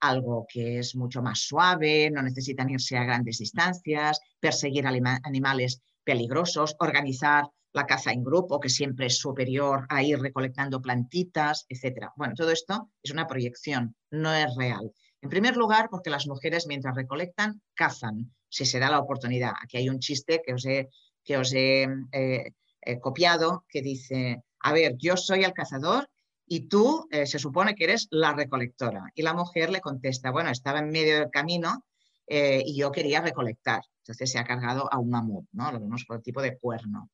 algo que es mucho más suave, no necesitan irse a grandes distancias, perseguir animales peligrosos, organizar la caza en grupo, que siempre es superior a ir recolectando plantitas, etc. Bueno, todo esto es una proyección, no es real. En primer lugar, porque las mujeres mientras recolectan, cazan, si se da la oportunidad. Aquí hay un chiste que os he, que os he eh, copiado que dice, a ver, yo soy el cazador y tú eh, se supone que eres la recolectora. Y la mujer le contesta, bueno, estaba en medio del camino eh, y yo quería recolectar. Entonces se ha cargado a un mamut, ¿no? Lo vemos por el tipo de cuerno.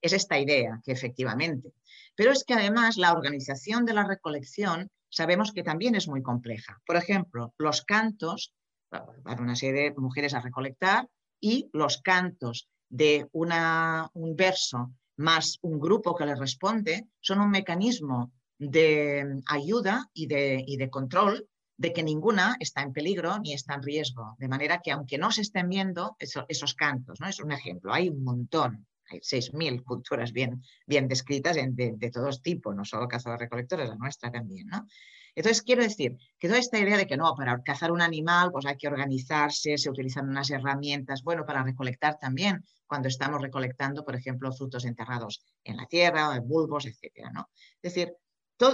Es esta idea que efectivamente. Pero es que además la organización de la recolección sabemos que también es muy compleja. Por ejemplo, los cantos, para una serie de mujeres a recolectar, y los cantos de una, un verso más un grupo que le responde son un mecanismo de ayuda y de, de control de que ninguna está en peligro ni está en riesgo. De manera que aunque no se estén viendo esos cantos, ¿no? es un ejemplo, hay un montón. hay 6.000 culturas bien, bien descritas de, de, todos tipos, no solo cazadores recolectores, la nuestra también, ¿no? Entonces, quiero decir que toda esta idea de que no, para cazar un animal, pues hay que organizarse, se utilizan unas herramientas, bueno, para recolectar también, cuando estamos recolectando, por ejemplo, frutos enterrados en la tierra, o bulbos, etcétera, ¿no? Es decir,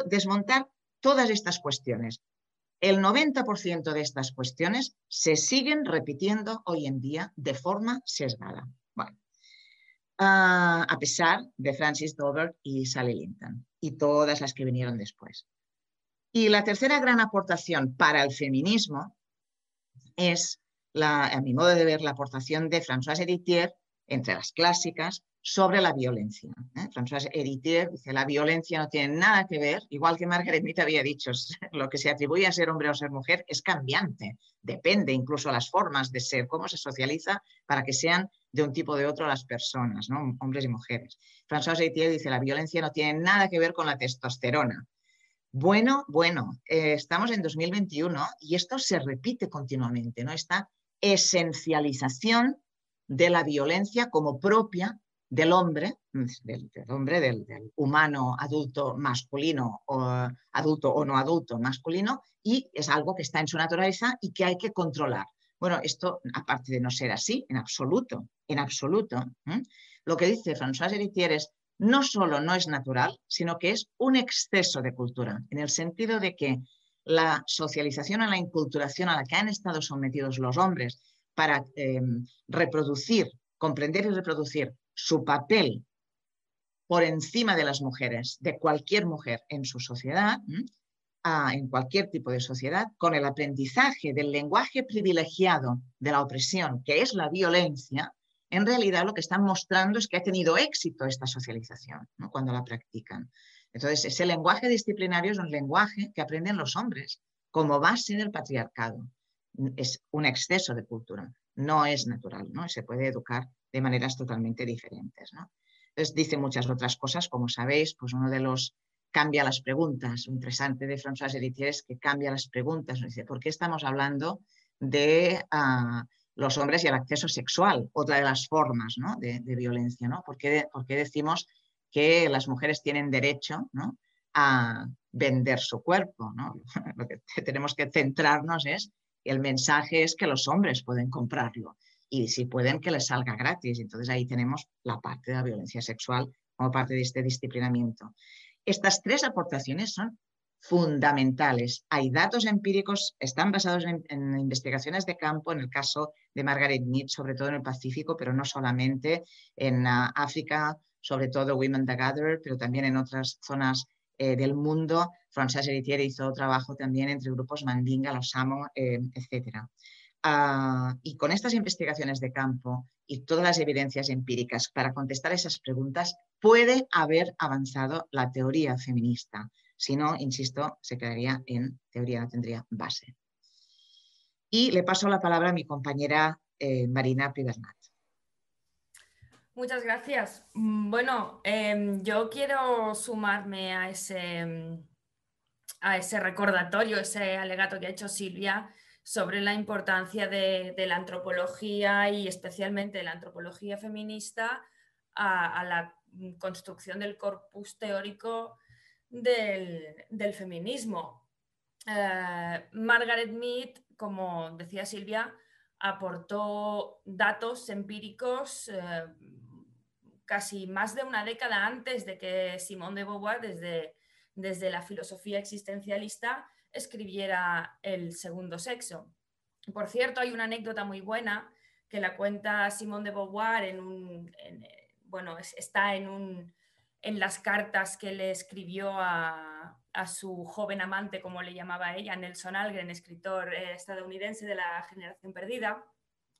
desmontar todas estas cuestiones. El 90% de estas cuestiones se siguen repitiendo hoy en día de forma sesgada. Bueno, ah, a pesar de Francis Dover y Sally Linton y todas las que vinieron después. Y la tercera gran aportación para el feminismo es, a mi modo de ver, la aportación de Françoise Héritier, entre las clásicas, sobre la violencia. ¿eh? Françoise Héritier dice, la violencia no tiene nada que ver, igual que Margaret Mead había dicho, [laughs] lo que se atribuye a ser hombre o ser mujer es cambiante, depende incluso las formas de ser, cómo se socializa para que sean de un tipo o de otro las personas, ¿no? hombres y mujeres. Françoise Héritier dice, la violencia no tiene nada que ver con la testosterona, bueno, bueno, eh, estamos en 2021 y esto se repite continuamente, ¿no? Esta esencialización de la violencia como propia del hombre, del, hombre, del, humano adulto masculino o adulto o no adulto masculino, y es algo que está en su naturaleza y que hay que controlar. Bueno, esto, aparte de no ser así, en absoluto, en absoluto, lo que dice François Héritier es no solo no es natural, sino que es un exceso de cultura, en el sentido de que la socialización a la inculturación a la que han estado sometidos los hombres para eh, reproducir, comprender y reproducir su papel por encima de las mujeres, de cualquier mujer en su sociedad, en cualquier tipo de sociedad, con el aprendizaje del lenguaje privilegiado de la opresión, que es la violencia, en realidad lo que están mostrando es que ha tenido éxito esta socialización cuando la practican. Entonces, ese lenguaje disciplinario es un lenguaje que aprenden los hombres como base del patriarcado. Es un exceso de cultura, no es natural, ¿no? se puede educar de maneras totalmente diferentes. Entonces, dice muchas otras cosas, como sabéis, pues uno de los cambia las preguntas. Lo interesante de François Héritier es que cambia las preguntas. Dice, ¿por qué estamos hablando de ah, los hombres y el acceso sexual, otra de las formas de, violencia. ¿no? ¿Por qué, decimos que las mujeres tienen derecho a vender su cuerpo? ¿no? [laughs] Lo que tenemos que centrarnos es, el mensaje es que los hombres pueden comprarlo y si pueden que les salga gratis. Entonces ahí tenemos la parte de la violencia sexual como parte de este disciplinamiento. Estas tres aportaciones son fundamentales. Hay datos empíricos, están basados en, investigaciones de campo, en el caso de Margaret Mead, sobre todo en el Pacífico, pero no solamente en ah, África, sobre todo Women Together, pero también en otras zonas eh, del mundo. François Héritier hizo trabajo también entre grupos Mandinga, los Samo, eh, etc. Ah, y con estas investigaciones de campo y todas las evidencias empíricas para contestar esas preguntas, puede haber avanzado la teoría feminista si no, insisto, se quedaría en teoría, no tendría base. Y le paso la palabra a mi compañera eh, Marina Privernat. Muchas gracias. Mm, bueno, em, yo quiero sumarme a ese, a ese recordatorio, ese alegato que ha hecho Silvia sobre la importancia de, la antropología y especialmente la antropología feminista a la construcción del corpus teórico del, feminismo. Eh, Margaret Mead, como decía Silvia, aportó datos empíricos eh, casi más de una década antes de que Simone de Beauvoir, desde, desde la filosofía existencialista, escribiera El segundo sexo. Por cierto, hay una anécdota muy buena que la cuenta Simone de Beauvoir en un, bueno, está en un, en las cartas que le escribió a, su joven amante, como le llamaba ella, Nelson Algren, escritor eh, estadounidense de la generación perdida,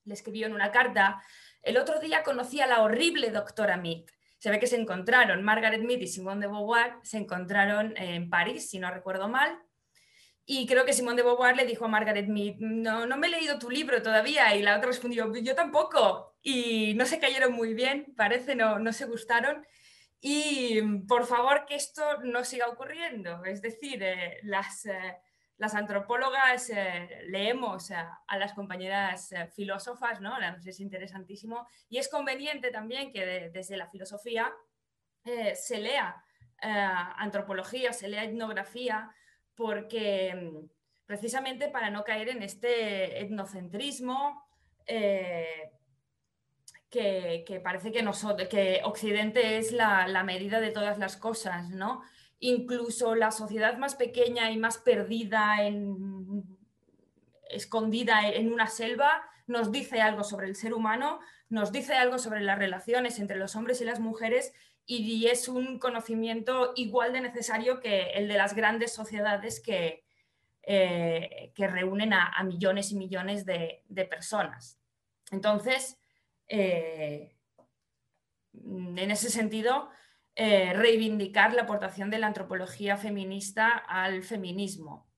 le escribió en una carta, el otro día conocí a la horrible doctora Mead. Se ve que se encontraron, Margaret Mead y Simone de Beauvoir se encontraron en París, si no recuerdo mal, y creo que Simone de Beauvoir le dijo a Margaret Mead, no, no me he leído tu libro todavía, y la otra respondió, yo tampoco, y no se cayeron muy bien, parece, no, no se gustaron, y por favor que esto no siga ocurriendo. Es decir, eh, las, eh, las antropólogas eh, leemos a, las compañeras eh, filósofas, ¿no? Es interesantísimo y es conveniente también que desde la filosofía se lea antropología, se lea etnografía, porque mm, precisamente para no caer en este etnocentrismo que, parece que, que Occidente es la, la, medida de todas las cosas, ¿no? incluso la sociedad más pequeña y más perdida, en, escondida en una selva, nos dice algo sobre el ser humano, nos dice algo sobre las relaciones entre los hombres y las mujeres y es un conocimiento igual de necesario que el de las grandes sociedades que, eh, que reúnen a, millones y millones de, personas. Entonces, eh, en ese sentido, eh, reivindicar la aportación de la antropología feminista al feminismo.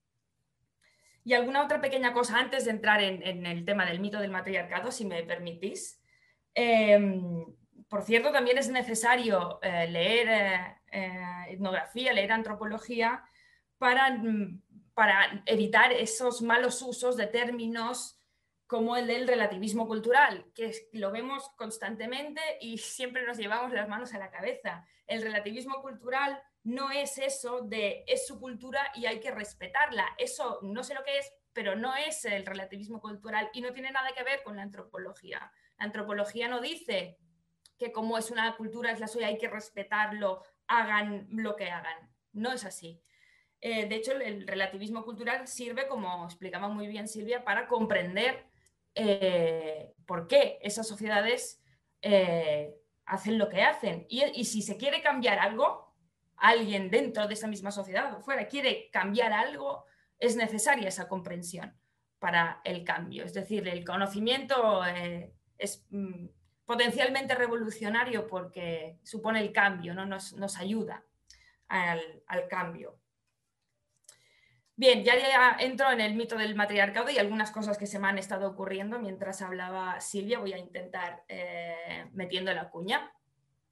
Y alguna otra pequeña cosa antes de entrar en, el tema del mito del matriarcado, si me permitís. Por cierto, también es necesario eh, leer eh, etnografía, leer antropología para, para evitar esos malos usos de términos como el del relativismo cultural, que lo vemos constantemente y siempre nos llevamos las manos a la cabeza. El relativismo cultural no es eso de es su cultura y hay que respetarla. Eso no sé lo que es, pero no es el relativismo cultural y no tiene nada que ver con la antropología. La antropología no dice que como es una cultura es la suya, hay que respetarlo, hagan lo que hagan. No es así. Eh, de hecho, el relativismo cultural sirve, como explicaba muy bien Silvia, para comprender eh, por qué esas sociedades eh, hacen lo que hacen. Y, si se quiere cambiar algo, alguien dentro de esa misma sociedad o fuera quiere cambiar algo, es necesaria esa comprensión para el cambio. Es decir, el conocimiento es mm, potencialmente revolucionario porque supone el cambio, ¿no? nos, ayuda al cambio. Bien, ya, ya, entro en el mito del matriarcado y algunas cosas que se me han estado ocurriendo mientras hablaba Silvia. Voy a intentar eh, metiendo la cuña.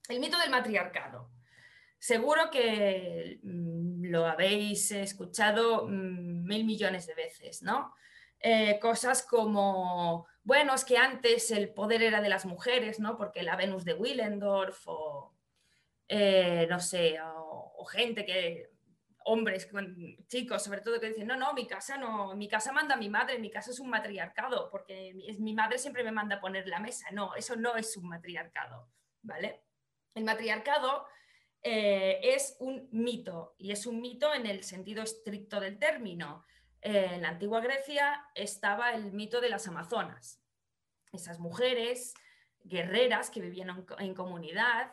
El mito del matriarcado. Seguro que mm, lo habéis escuchado mm, mil millones de veces, ¿no? Eh, cosas como, bueno, es que antes el poder era de las mujeres, ¿no? Porque la Venus de Willendorf o, eh, no sé, o gente que hombres, chicos, sobre todo, que dicen, no, no, mi casa no, mi casa manda mi madre, mi casa es un matriarcado, porque mi madre siempre me manda a poner la mesa. No, eso no es un matriarcado, ¿vale? El matriarcado eh, es un mito, y es un mito en el sentido estricto del término. En la antigua Grecia estaba el mito de las amazonas, esas mujeres guerreras que vivían en, comunidad,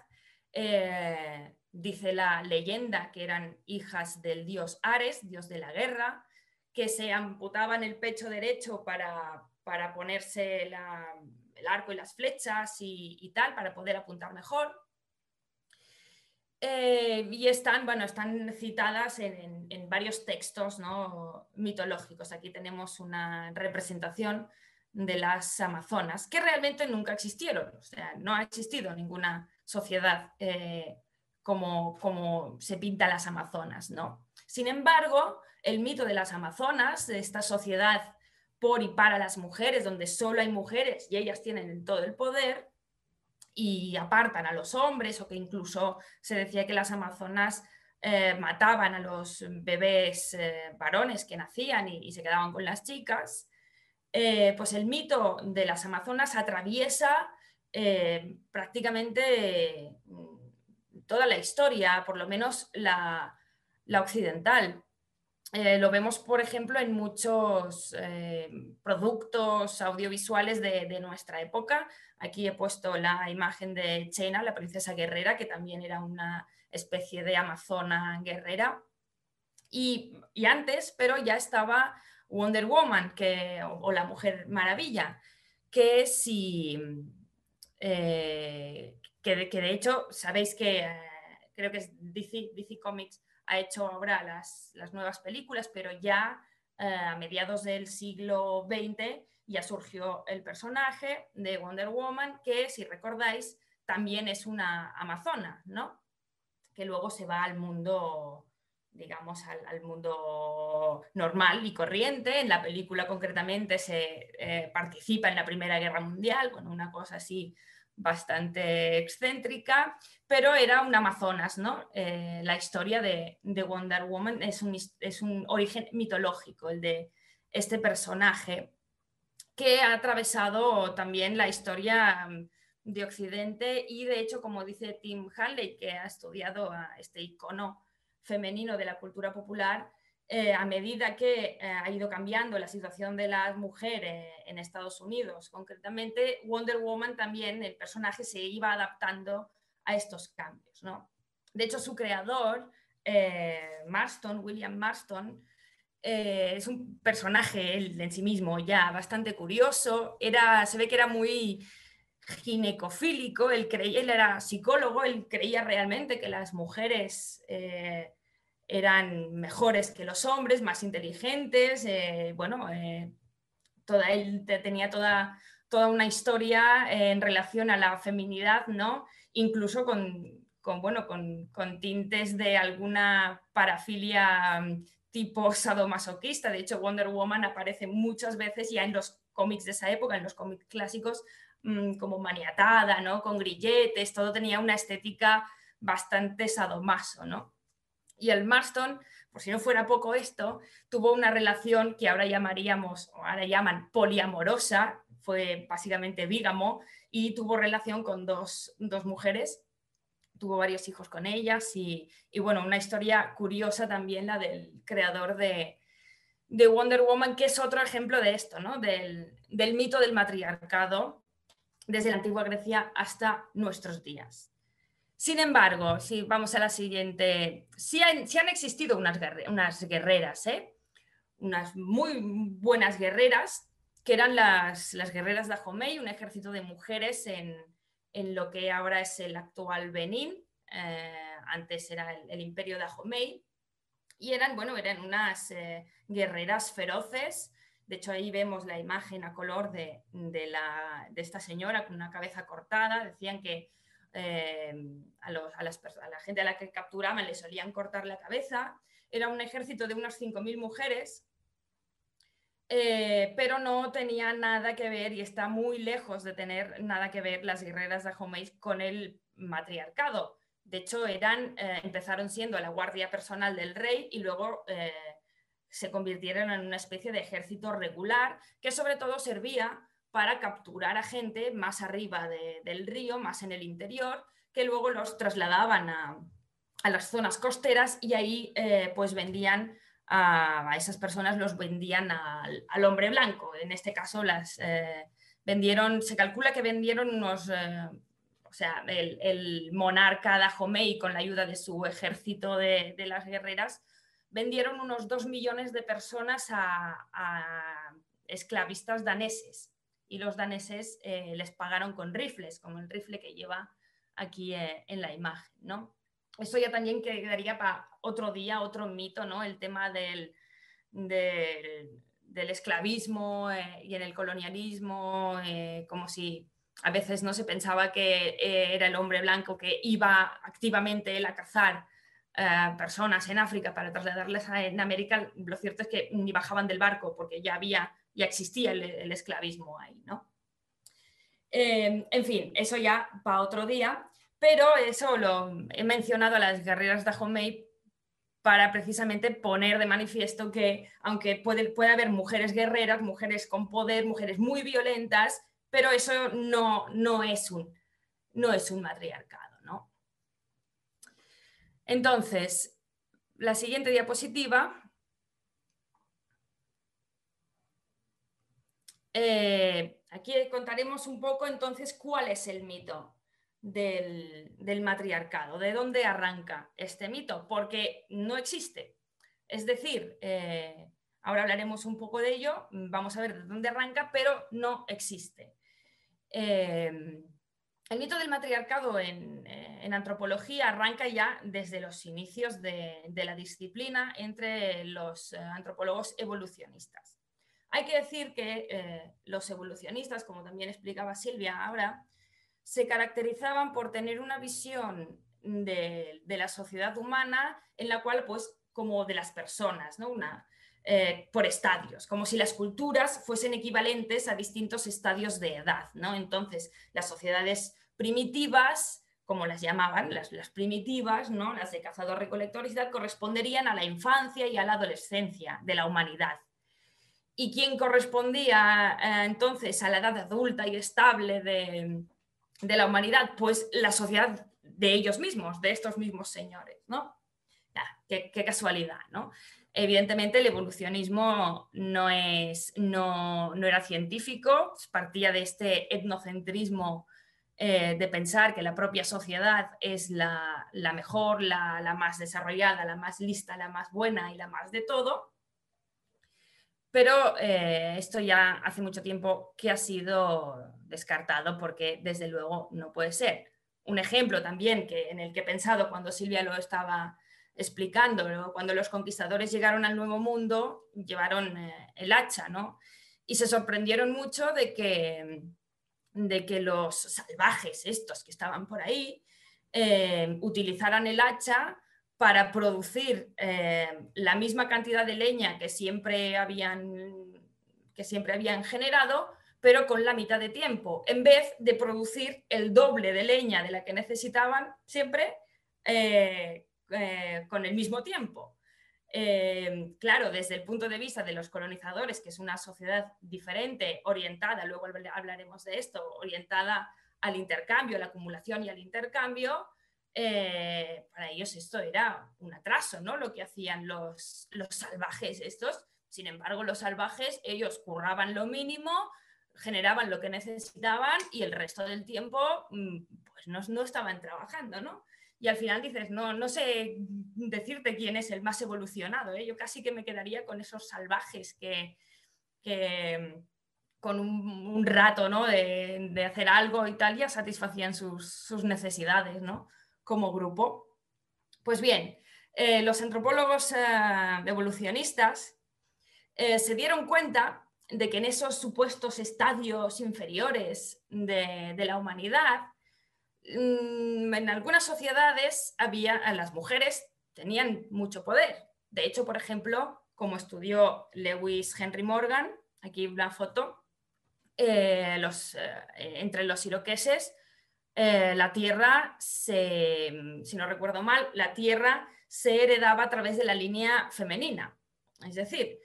eh, dice la leyenda que eran hijas del dios Ares, dios de la guerra, que se amputaban el pecho derecho para, ponerse el arco y las flechas y, tal, para poder apuntar mejor. Eh, y están, bueno, están citadas en, varios textos mitológicos. Aquí tenemos una representación de las amazonas, que realmente nunca existieron. O sea, no ha existido ninguna sociedad eh, como, se pinta las Amazonas, ¿no? Sin embargo, el mito de las Amazonas, de esta sociedad por y para las mujeres, donde solo hay mujeres y ellas tienen todo el poder y apartan a los hombres, o que incluso se decía que las Amazonas eh, mataban a los bebés eh, varones que nacían y, se quedaban con las chicas, eh, pues el mito de las Amazonas atraviesa prácticamente toda la historia, por lo menos la, occidental. Eh, lo vemos, por ejemplo, en muchos eh, productos audiovisuales de, nuestra época. Aquí he puesto la imagen de Chena, la princesa guerrera, que también era una especie de amazona guerrera. Y, antes, pero ya estaba Wonder Woman que, o, la Mujer Maravilla, que si, eh, que, de hecho sabéis que eh, creo que es DC, Comics ha hecho ahora las, las nuevas películas, pero ya eh, a mediados del siglo XX ya surgió el personaje de Wonder Woman, que si recordáis también es una amazona, ¿no? Que luego se va al mundo digamos, al, mundo normal y corriente. En la película concretamente se eh, participa en la Primera Guerra Mundial con una cosa así bastante excéntrica, pero era un Amazonas, ¿no? Eh, la historia de, Wonder Woman es un, es un origen mitológico, el de este personaje que ha atravesado también la historia mm, de Occidente y de hecho, como dice Tim Hanley, que ha estudiado a este icono femenino de la cultura popular, eh, a medida que eh, ha ido cambiando la situación de las mujeres en Estados Unidos, concretamente Wonder Woman también, el personaje se iba adaptando a estos cambios. ¿no? De hecho, su creador, eh, Marston, William Marston, es un personaje él, en sí mismo ya bastante curioso, era, se ve que era muy ginecofílico, él, creía, él era psicólogo, él creía realmente que las mujeres eran mejores que los hombres, más inteligentes, eh, bueno, eh, toda, él tenía toda, toda una historia en relación a la feminidad, ¿no? Incluso con, bueno, con, tintes de alguna parafilia mm, tipo [laughs] sadomasoquista. De hecho, Wonder Woman aparece muchas veces ya en los cómics de esa época, en los cómics clásicos, mm, como maniatada, ¿no? Con grilletes, todo tenía una estética bastante sadomaso, ¿no? Y el Marston, por si no fuera poco esto, tuvo una relación que ahora llamaríamos, o ahora llaman poliamorosa, fue básicamente vígamo, y tuvo relación con dos, mujeres, tuvo varios hijos con ellas, y, bueno, una historia curiosa también la del creador de, Wonder Woman, que es otro ejemplo de esto, ¿no? del, del mito del matriarcado desde la antigua Grecia hasta nuestros días. Sin embargo, si vamos a la siguiente, sí, han, existido unas, guerreras, ¿eh? unas muy buenas guerreras, que eran las, guerreras de Dahomey, un ejército de mujeres en, lo que ahora es el actual Benín, eh, antes era el, imperio de Dahomey, y eran, bueno, eran unas eh, guerreras feroces. De hecho, ahí vemos la imagen a color de, esta señora con una cabeza cortada. Decían que Em, la gente a la que capturaban le solían cortar la cabeza. Era un ejército de unas 5.000 mujeres, eh, pero no tenía nada que ver y está muy lejos de tener nada que ver las guerreras de Dahomey con el matriarcado. De hecho, eran, eh, empezaron siendo la guardia personal del rey y luego eh, se convirtieron en una especie de ejército regular que sobre todo servía para capturar a gente más arriba del río, más en el interior, que luego los trasladaban a, las zonas costeras y ahí eh, pues vendían a, esas personas, los vendían al, hombre blanco. En este caso las eh, vendieron, se calcula que vendieron unos... Eh, o sea, el, monarca Dahomey, con la ayuda de su ejército de, las guerreras, vendieron unos dos millones de personas a esclavistas daneses y los daneses eh, les pagaron con rifles, como el rifle que lleva aquí eh, en la imagen, ¿no? Eso ya también quedaría para otro día, otro mito, ¿no? El tema del, del, esclavismo eh, y en el colonialismo, como si a veces no se pensaba que era el hombre blanco que iba activamente a cazar personas en África para trasladarles a, en América. Lo cierto es que ni bajaban del barco porque ya había ya existía el, esclavismo ahí, ¿no? Eh, en fin, eso ya para otro día, pero eso lo he mencionado a las guerreras de Dahomey para precisamente poner de manifiesto que aunque puede, puede haber mujeres guerreras, mujeres con poder, mujeres muy violentas, pero eso no, no, es, un, no es un matriarcado. ¿no? Entonces, la siguiente diapositiva Eh, aquí contaremos un poco entonces cuál es el mito del, matriarcado, de dónde arranca este mito, porque no existe. Es decir, eh, ahora hablaremos un poco de ello, vamos a ver de dónde arranca, pero no existe. Eh, el mito del matriarcado en, antropología arranca ya desde los inicios de la disciplina entre los antropólogos evolucionistas. Hay que decir que eh, los evolucionistas, como también explicaba Silvia ahora, se caracterizaban por tener una visión de, la sociedad humana en la cual pues, como de las personas, ¿no? Una, eh, por estadios, como si las culturas fuesen equivalentes a distintos estadios de edad. ¿no? Entonces, las sociedades primitivas, como las llamaban, las, primitivas, ¿no? las de cazador-recolector corresponderían a la infancia y a la adolescencia de la humanidad. ¿Y quién correspondía eh, entonces a la edad adulta y estable de, la humanidad? Pues la sociedad de ellos mismos, de estos mismos señores, ¿no? qué, casualidad, ¿no? Evidentemente el evolucionismo no, es, no, era científico, partía de este etnocentrismo eh, de pensar que la propia sociedad es la, mejor, la, más desarrollada, la más lista, la más buena y la más de todo. Pero eh, esto ya hace mucho tiempo que ha sido descartado porque desde luego no puede ser. Un ejemplo también que, en el que he pensado cuando Silvia lo estaba explicando. Cuando los conquistadores llegaron al Nuevo Mundo, llevaron eh, el hacha, ¿no? Y se sorprendieron mucho de que, de que los salvajes, estos que estaban por ahí, eh, utilizaran el hacha para producir eh, la misma cantidad de leña que siempre habían, que siempre habían generado, pero con la mitad de tiempo, en vez de producir el doble de leña de la que necesitaban siempre eh, con el mismo tiempo. Eh, claro, desde el punto de vista de los colonizadores, que es una sociedad diferente, orientada, luego hablaremos de esto, orientada al intercambio, a la acumulación y al intercambio, eh, para ellos esto era un atraso, ¿no? Lo que hacían los, los salvajes estos. Sin embargo, los salvajes, ellos curraban lo mínimo, generaban lo que necesitaban y el resto del tiempo mm, pues no, no estaban trabajando, ¿no? y al final dices, no, no sé decirte quién es el más evolucionado. ¿eh? Yo casi que me quedaría con esos salvajes que, con un, rato ¿no? de, hacer algo y tal ya satisfacían sus, necesidades ¿no? Como grupo. Pues bien, eh, los antropólogos eh, evolucionistas se dieron cuenta de que en esos supuestos estadios inferiores de, la humanidad, Mm, en algunas sociedades había, las mujeres tenían mucho poder. De hecho, por ejemplo, como estudió Lewis Henry Morgan, aquí una foto, eh, eh, entre los iroqueses, eh, la tierra, se, si no recuerdo mal, la tierra se heredaba a través de la línea femenina. Es decir,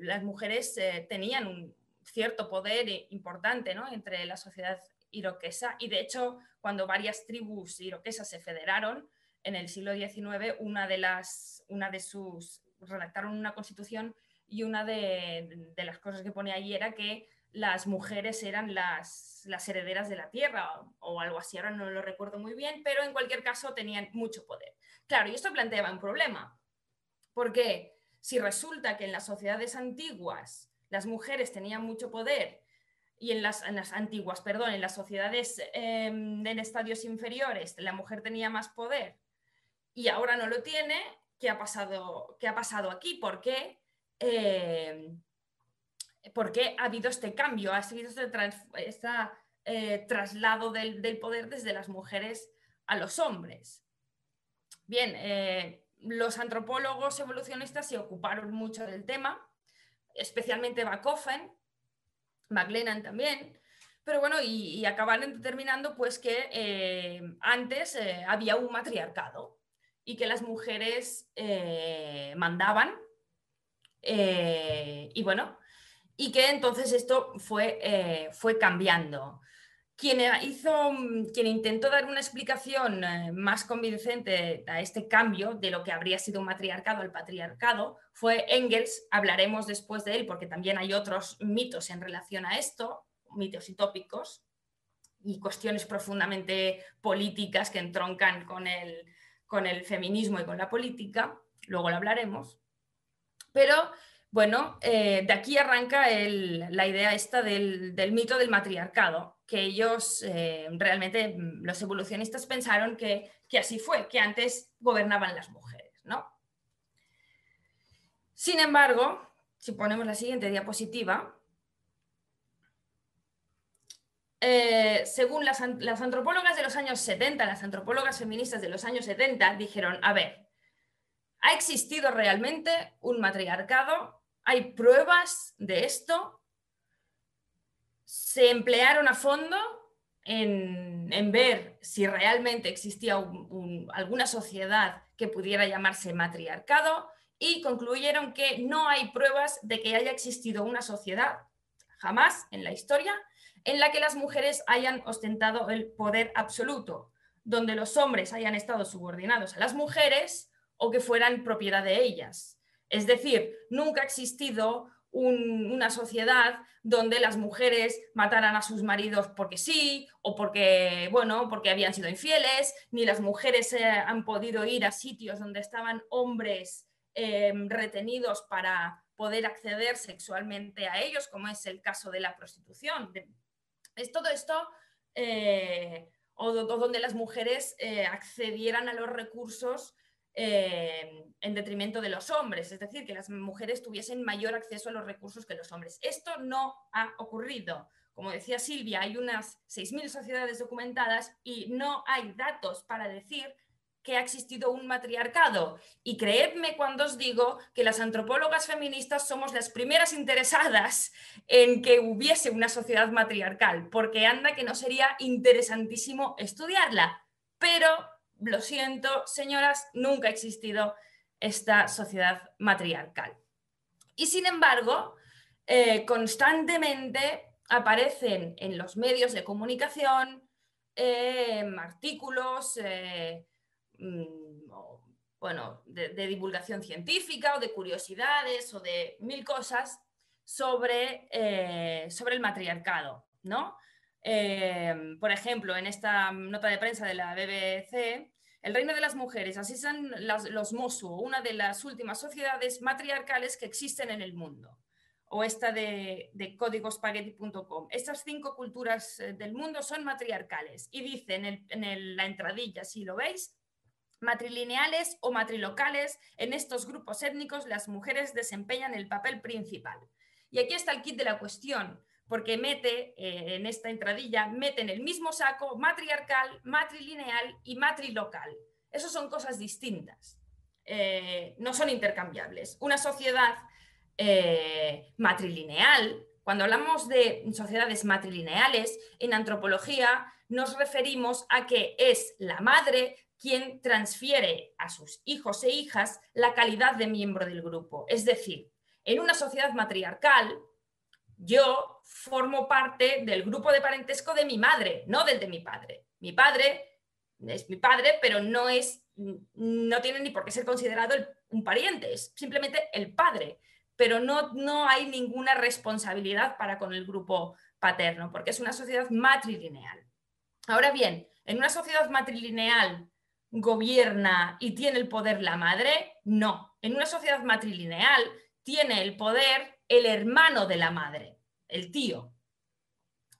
las mujeres tenían un cierto poder importante entre la sociedad iroquesa y de hecho cuando varias tribus iroquesas se federaron en el siglo XIX, una de las, una de sus, redactaron una constitución y una de, las cosas que pone allí era que las mujeres eran las, las, herederas de la tierra o, algo así, ahora no lo recuerdo muy bien, pero en cualquier caso tenían mucho poder. Claro, y esto planteaba un problema, porque si resulta que en las sociedades antiguas las mujeres tenían mucho poder y en las, antiguas, perdón, en las sociedades em, en estadios inferiores la mujer tenía más poder y ahora no lo tiene, ¿qué ha pasado, qué ha pasado aquí? ¿Por qué? Em, ha habido este cambio? ¿Ha habido este, eh, traslado del, poder desde las mujeres a los hombres? Bien, eh, los antropólogos evolucionistas se ocuparon mucho del tema, especialmente Bakofen, McLennan también. Pero bueno, y, acabaron determinando pues que eh, antes había un matriarcado y que las mujeres mandaban. y bueno, y que entonces esto fue, fue cambiando. Quien, hizo, quien intentó dar una explicación más convincente a este cambio de lo que habría sido un matriarcado al patriarcado fue Engels, hablaremos después de él porque también hay otros mitos en relación a esto, mitos y tópicos y cuestiones profundamente políticas que entroncan con el, con el feminismo y con la política, luego lo hablaremos. Pero bueno, eh, de aquí arranca la idea esta del, mito del matriarcado, que ellos eh, realmente, los evolucionistas pensaron que, así fue, que antes gobernaban las mujeres, ¿no? Sin embargo, si ponemos la siguiente diapositiva, eh, según las, antropólogas de los años 70, las antropólogas feministas de los años 70, dijeron, a ver, ¿Ha existido realmente un matriarcado? ¿Hay pruebas de esto? ¿Se emplearon a fondo en, ver si realmente existía alguna sociedad que pudiera llamarse matriarcado? Y concluyeron que no hay pruebas de que haya existido una sociedad, jamás en la historia, en la que las mujeres hayan ostentado el poder absoluto, donde los hombres hayan estado subordinados a las mujeres o que fueran propiedad de ellas. Es decir, nunca ha existido una sociedad donde las mujeres mataran a sus maridos porque sí o porque, bueno, porque habían sido infieles, ni las mujeres han podido ir a sitios donde estaban hombres eh, retenidos para poder acceder sexualmente a ellos, como es el caso de la prostitución. Es todo esto eh, o, donde las mujeres eh, accedieran a los recursos eh, en detrimento de los hombres, es decir, que las mujeres tuviesen mayor acceso a los recursos que los hombres. Esto no ha ocurrido. Como decía Silvia, hay unas 6.000 sociedades documentadas y no hay datos para decir que ha existido un matriarcado. Y creedme cuando os digo que las antropólogas feministas somos las primeras interesadas en que hubiese una sociedad matriarcal, porque anda que no sería interesantísimo estudiarla. Pero, lo siento, señoras, nunca ha existido esta sociedad matriarcal. Y sin embargo, eh, constantemente aparecen en los medios de comunicación eh, artículos, eh, Mm, bueno, de, divulgación científica o de curiosidades o de mil cosas sobre, eh, sobre el matriarcado, ¿no? Eh, por ejemplo, en esta nota de prensa de la BBC, el reino de las mujeres, así son los Mosu, una de las últimas sociedades matriarcales que existen en el mundo, o esta de, de códigospaghetti.com. Estas cinco culturas eh, del mundo son matriarcales y dice en, en la entradilla, si lo veis, matrilineales o matrilocales, en estos grupos étnicos las mujeres desempeñan el papel principal. Y aquí está el kit de la cuestión, porque mete eh, en esta entradilla, mete en el mismo saco matriarcal, matrilineal y matrilocal. Esas son cosas distintas, eh, no son intercambiables. Una sociedad eh, matrilineal, cuando hablamos de sociedades matrilineales, en antropología nos referimos a que es la madre quien transfiere a sus hijos e hijas la calidad de miembro del grupo. Es decir, en una sociedad matriarcal, yo formo parte del grupo de parentesco de mi madre, no del de mi padre. Mi padre es mi padre, pero no es, no tiene ni por qué ser considerado un pariente, es simplemente el padre. Pero no, no hay ninguna responsabilidad para con el grupo paterno, porque es una sociedad matrilineal. Ahora bien, en una sociedad matrilineal gobierna y tiene el poder la madre? No. En una sociedad matrilineal tiene el poder el hermano de la madre, el tío.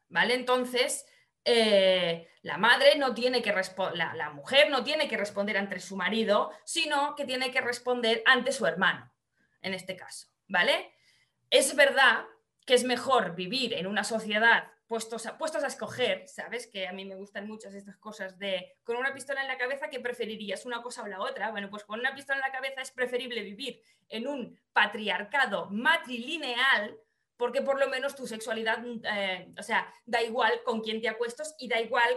¿Vale? Entonces, eh, la madre no tiene que la, la mujer no tiene que responder ante su marido, sino que tiene que responder ante su hermano, en este caso. ¿Vale? Es verdad que es mejor vivir en una sociedad puestos a, puestos a escoger, ¿sabes? Que a mí me gustan muchas estas cosas de con una pistola en la cabeza, ¿qué preferirías? ¿Una cosa o la otra? Bueno, pues con una pistola en la cabeza es preferible vivir en un patriarcado matrilineal porque por lo menos tu sexualidad, eh, o sea, da igual con quién te acuestas y da igual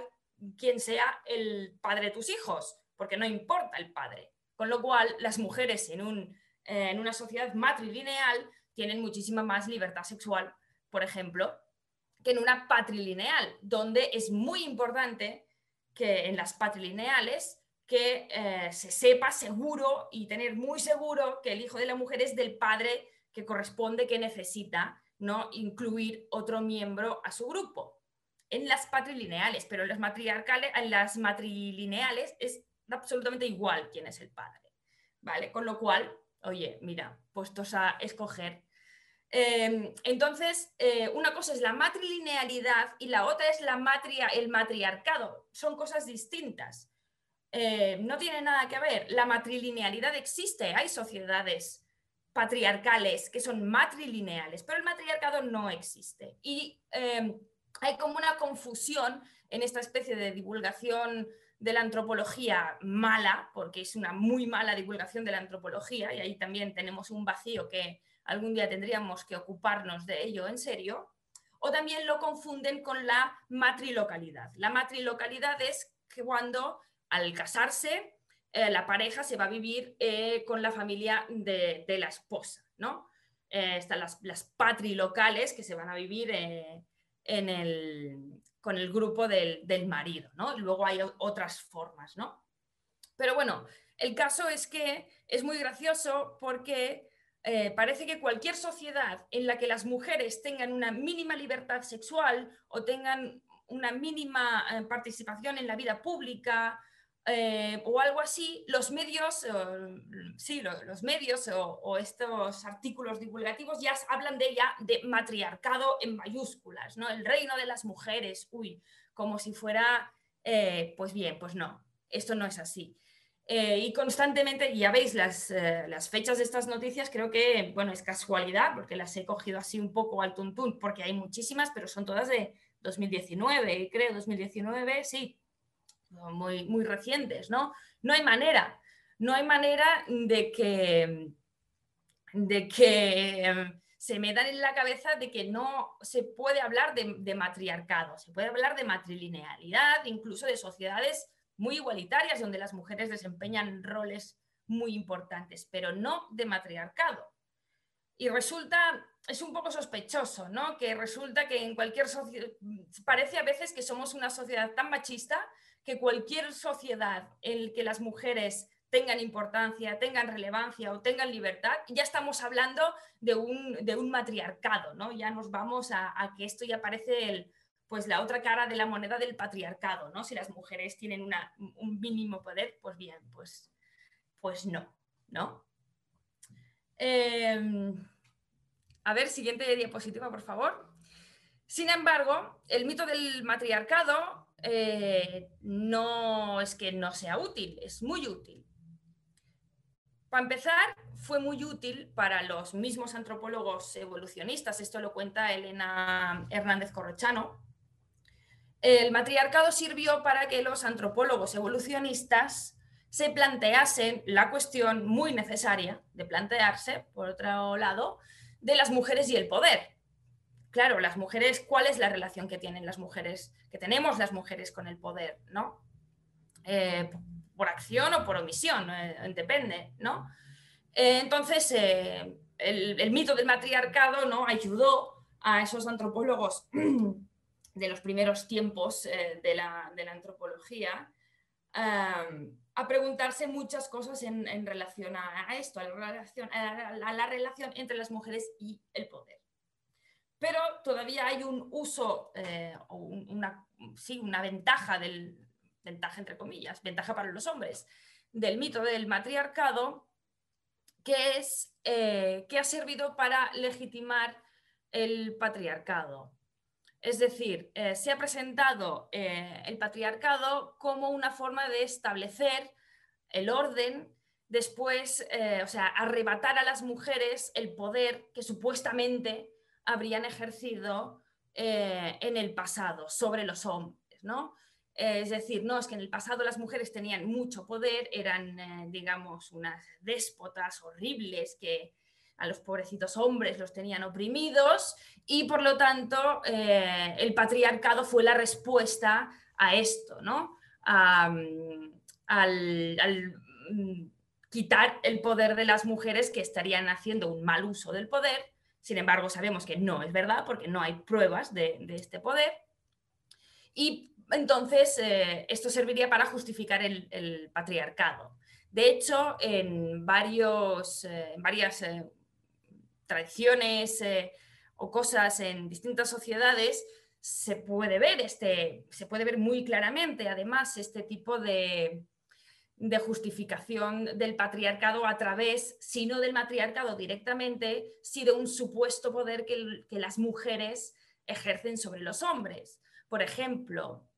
quién sea el padre de tus hijos, porque no importa el padre. Con lo cual, las mujeres en, un, eh, en una sociedad matrilineal tienen muchísima más libertad sexual, por ejemplo, que en una patrilineal, donde es muy importante que en las patrilineales que eh, se sepa seguro y tener muy seguro que el hijo de la mujer es del padre que corresponde, que necesita, no incluir otro miembro a su grupo. En las patrilineales, pero en las matriarcales, en las matrilineales es absolutamente igual quién es el padre, ¿vale? Con lo cual, oye, mira, puestos a escoger Em, entonces, eh, una cosa es la matrilinealidad y la otra es la el matriarcado. Son cosas distintas. Eh, no tiene nada que ver. La matrilinealidad existe. Hay sociedades patriarcales que son matrilineales, pero el matriarcado no existe. Y em, hay como una confusión en esta especie de divulgación de la antropología mala, porque es una muy mala divulgación de la antropología, y ahí también tenemos un vacío que algún día tendríamos que ocuparnos de ello en serio, o también lo confunden con la matrilocalidad. La matrilocalidad es cuando al casarse eh, la pareja se va a vivir eh, con la familia de, la esposa, ¿no? Eh, están las, las, patrilocales que se van a vivir en el, con el grupo del, marido, ¿no? Luego hay otras formas, ¿no? Pero bueno, el caso es que es muy gracioso porque eh, parece que cualquier sociedad en la que las mujeres tengan una mínima libertad sexual o tengan una mínima eh, participación en la vida pública eh, o algo así, los medios, sí, los medios o, estos artículos divulgativos ya hablan de ella de matriarcado en mayúsculas, ¿no? El reino de las mujeres, uy, como si fuera, pues bien, pues no, esto no es así. Eh, y constantemente, ya veis las, las, fechas de estas noticias, creo que, bueno, es casualidad, porque las he cogido así un poco al tuntún, porque hay muchísimas, pero son todas de 2019, creo, 2019, sí, muy, muy recientes, ¿no? No hay manera, no hay manera de que, de que em, se metan en la cabeza de que no se puede hablar de, matriarcado, se puede hablar de matrilinealidad, incluso de sociedades muy igualitarias donde las mujeres desempeñan roles muy importantes, pero no de matriarcado. Y resulta, es un poco sospechoso, ¿no? Que resulta que en cualquier sociedad, parece a veces que somos una sociedad tan machista que cualquier sociedad en que las mujeres tengan importancia, tengan relevancia o tengan libertad, ya estamos hablando de un, matriarcado, ¿no? Ya nos vamos a, que esto ya parece el, pues la otra cara de la moneda del patriarcado, ¿no? Si las mujeres tienen un mínimo poder, pues bien, pues, pues no, ¿no? Em, a ver, siguiente diapositiva, por favor. Sin embargo, el mito del matriarcado eh, no es que no sea útil, es muy útil. Para empezar, fue muy útil para los mismos antropólogos evolucionistas, esto lo cuenta Elena Hernández Corrochano. El matriarcado sirvió para que los antropólogos evolucionistas se planteasen la cuestión muy necesaria de plantearse, por otro lado, de las mujeres y el poder claro, las mujeres, ¿cuál es la relación que tienen las mujeres, que tenemos las mujeres con el poder, ¿no? Eh, por acción o por omisión, eh, depende, ¿no? Eh, entonces, el, mito del matriarcado ¿no? ayudó a esos antropólogos [clears throat] de los primeros tiempos de la, antropología a preguntarse muchas cosas en, relación a, esto, a la relación entre las mujeres y el poder pero todavía hay un uso, eh, una, sí, una ventaja del, ventaja entre comillas, ventaja para los hombres, del mito del matriarcado, que es eh, que ha servido para legitimar el patriarcado. Es decir, eh, se ha presentado el patriarcado como una forma de establecer el orden, después, o sea, arrebatar a las mujeres el poder que supuestamente habrían ejercido eh, en el pasado sobre los hombres, ¿no? es decir, no, es que en el pasado las mujeres tenían mucho poder, eran, eh, digamos, unas déspotas horribles que a los pobrecitos hombres los tenían oprimidos y por lo tanto eh, el patriarcado fue la respuesta a esto, ¿no? al, mm, quitar el poder de las mujeres que estarían haciendo un mal uso del poder sin embargo, sabemos que no es verdad porque no hay pruebas de, este poder. Y entonces eh, esto serviría para justificar el, patriarcado. De hecho, en, varios, eh, varias eh, tradiciones o cosas en distintas sociedades se puede ver este, se puede ver muy claramente, además, este tipo de, de justificación del patriarcado a través, si no del matriarcado directamente, si de un supuesto poder que, las mujeres ejercen sobre los hombres. Por ejemplo,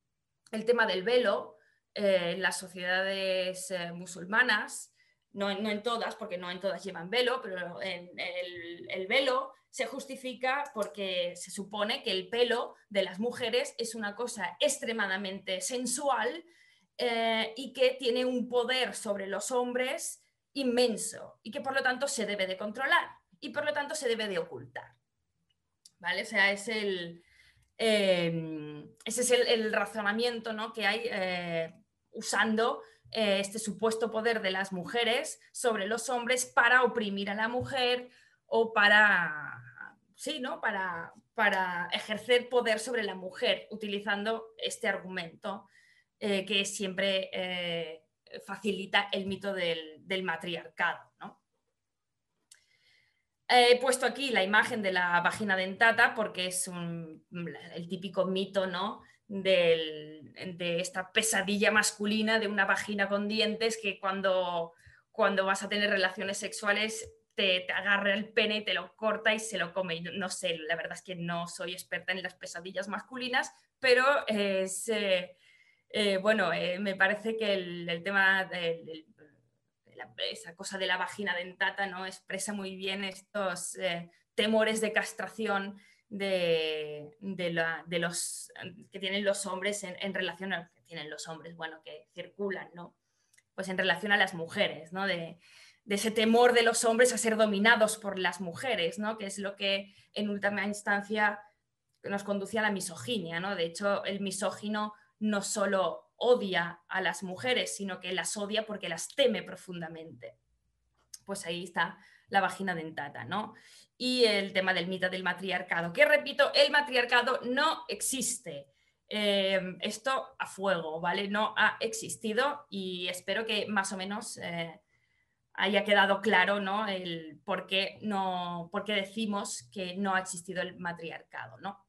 el tema del velo eh, en las sociedades eh, musulmanas, no, en todas, porque no en todas llevan velo, pero el, el velo se justifica porque se supone que el pelo de las mujeres es una cosa extremadamente sensual eh, y que tiene un poder sobre los hombres inmenso y que por lo tanto se debe de controlar y por lo tanto se debe de ocultar. ¿Vale? Sea, es el, em, ese es el, razonamiento ¿no? que hay eh, usando eh, este supuesto poder de las mujeres sobre los hombres para oprimir a la mujer o para, sí, ¿no? para, para ejercer poder sobre la mujer, utilizando este argumento eh, que siempre eh, facilita el mito del, matriarcado. He puesto aquí la imagen de la vagina dentata porque es el típico mito ¿no? De esta pesadilla masculina de una vagina con dientes que cuando, cuando vas a tener relaciones sexuales te, agarra el pene y te lo corta y se lo come. No, sé, la verdad es que no soy experta en las pesadillas masculinas, pero eh, eh, bueno, eh, me parece que el, tema de, esa cosa de la vagina dentata ¿no? expresa muy bien estos temores de castración de, los que tienen los hombres en, relación a que tienen los hombres, bueno, que circulan, ¿no? Pues en relación a las mujeres, ¿no? De, ese temor de los hombres a ser dominados por las mujeres, ¿no? Que es lo que en última instancia nos conduce a la misoginia, ¿no? De hecho, el misógino no solo odia a las mujeres, sino que las odia porque las teme profundamente. Pues ahí está la vagina dentata, ¿no? Y el tema del mito del matriarcado, que repito, el matriarcado no existe. Em, esto a fuego, ¿vale? No ha existido y espero que más o menos eh, haya quedado claro ¿no? el por qué, no, por qué decimos que no ha existido el matriarcado, ¿no?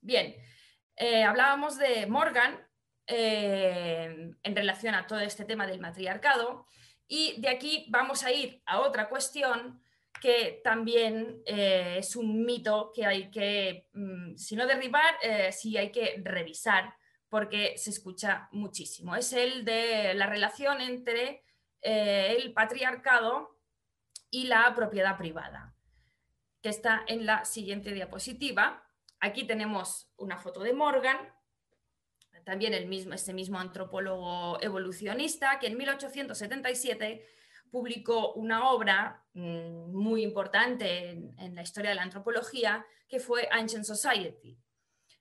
Bien, eh, hablábamos de Morgan en relación a todo este tema del matriarcado y de aquí vamos a ir a otra cuestión que también eh, es un mito que hay que, mm, si no derribar, eh, sí hay que revisar, porque se escucha muchísimo. Es el de la relación entre eh, el patriarcado y la propiedad privada, que está en la siguiente diapositiva. Aquí tenemos una foto de Morgan, también el mismo, este mismo antropólogo evolucionista, que en 1877 publicó una obra mm, muy importante en, la historia de la antropología, que fue Ancient Society.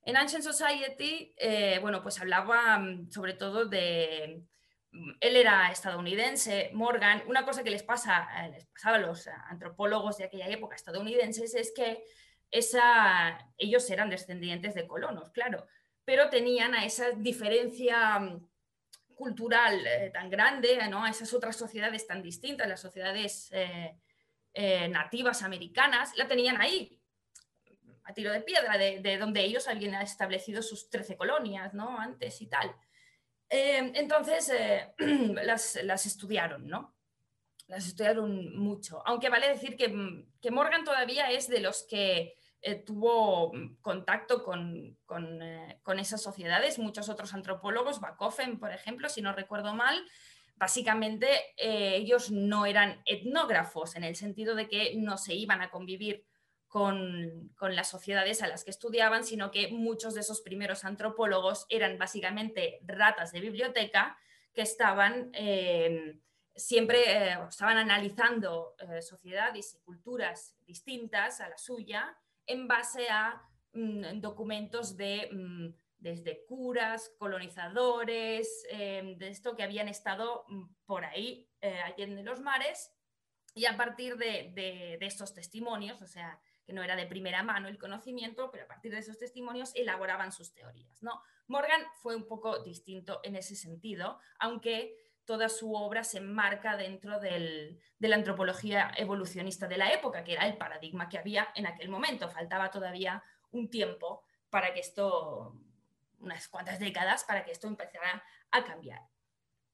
En Ancient Society, eh, bueno, pues hablaba mm, sobre todo de... Mm, él era estadounidense, Morgan. Una cosa que les, pasa, eh, les pasaba a los antropólogos de aquella época estadounidenses es que esa, ellos eran descendientes de colonos, claro, pero tenían a esa diferencia cultural eh, tan grande, ¿no? a esas otras sociedades tan distintas, las sociedades eh, eh, nativas americanas, la tenían ahí, a tiro de piedra, de, donde ellos habían establecido sus 13 colonias ¿no? antes y tal. entonces, [clears throat] las, estudiaron, ¿no? Las estudiaron mucho. Aunque vale decir que, que Morgan todavía es de los que eh, tuvo mm, contacto eh, con, esas sociedades. Muchos otros antropólogos, Bakofen, por ejemplo, si no recuerdo mal, básicamente eh, ellos no eran etnógrafos en el sentido de que no se iban a convivir con, las sociedades a las que estudiaban, sino que muchos de esos primeros antropólogos eran básicamente ratas de biblioteca que estaban siempre estaban analizando sociedades y culturas distintas a la suya en base a mm, documentos de mm, desde curas, colonizadores, em, de esto que habían estado mm, por ahí, eh, en los mares, y a partir de, estos testimonios, o sea, que no era de primera mano el conocimiento, pero a partir de esos testimonios elaboraban sus teorías. ¿no? Morgan fue un poco distinto en ese sentido, aunque toda su obra se enmarca dentro de la antropología evolucionista de la época, que era el paradigma que había en aquel momento. Faltaba todavía un tiempo para que esto, unas cuantas décadas, para que esto empezara a cambiar.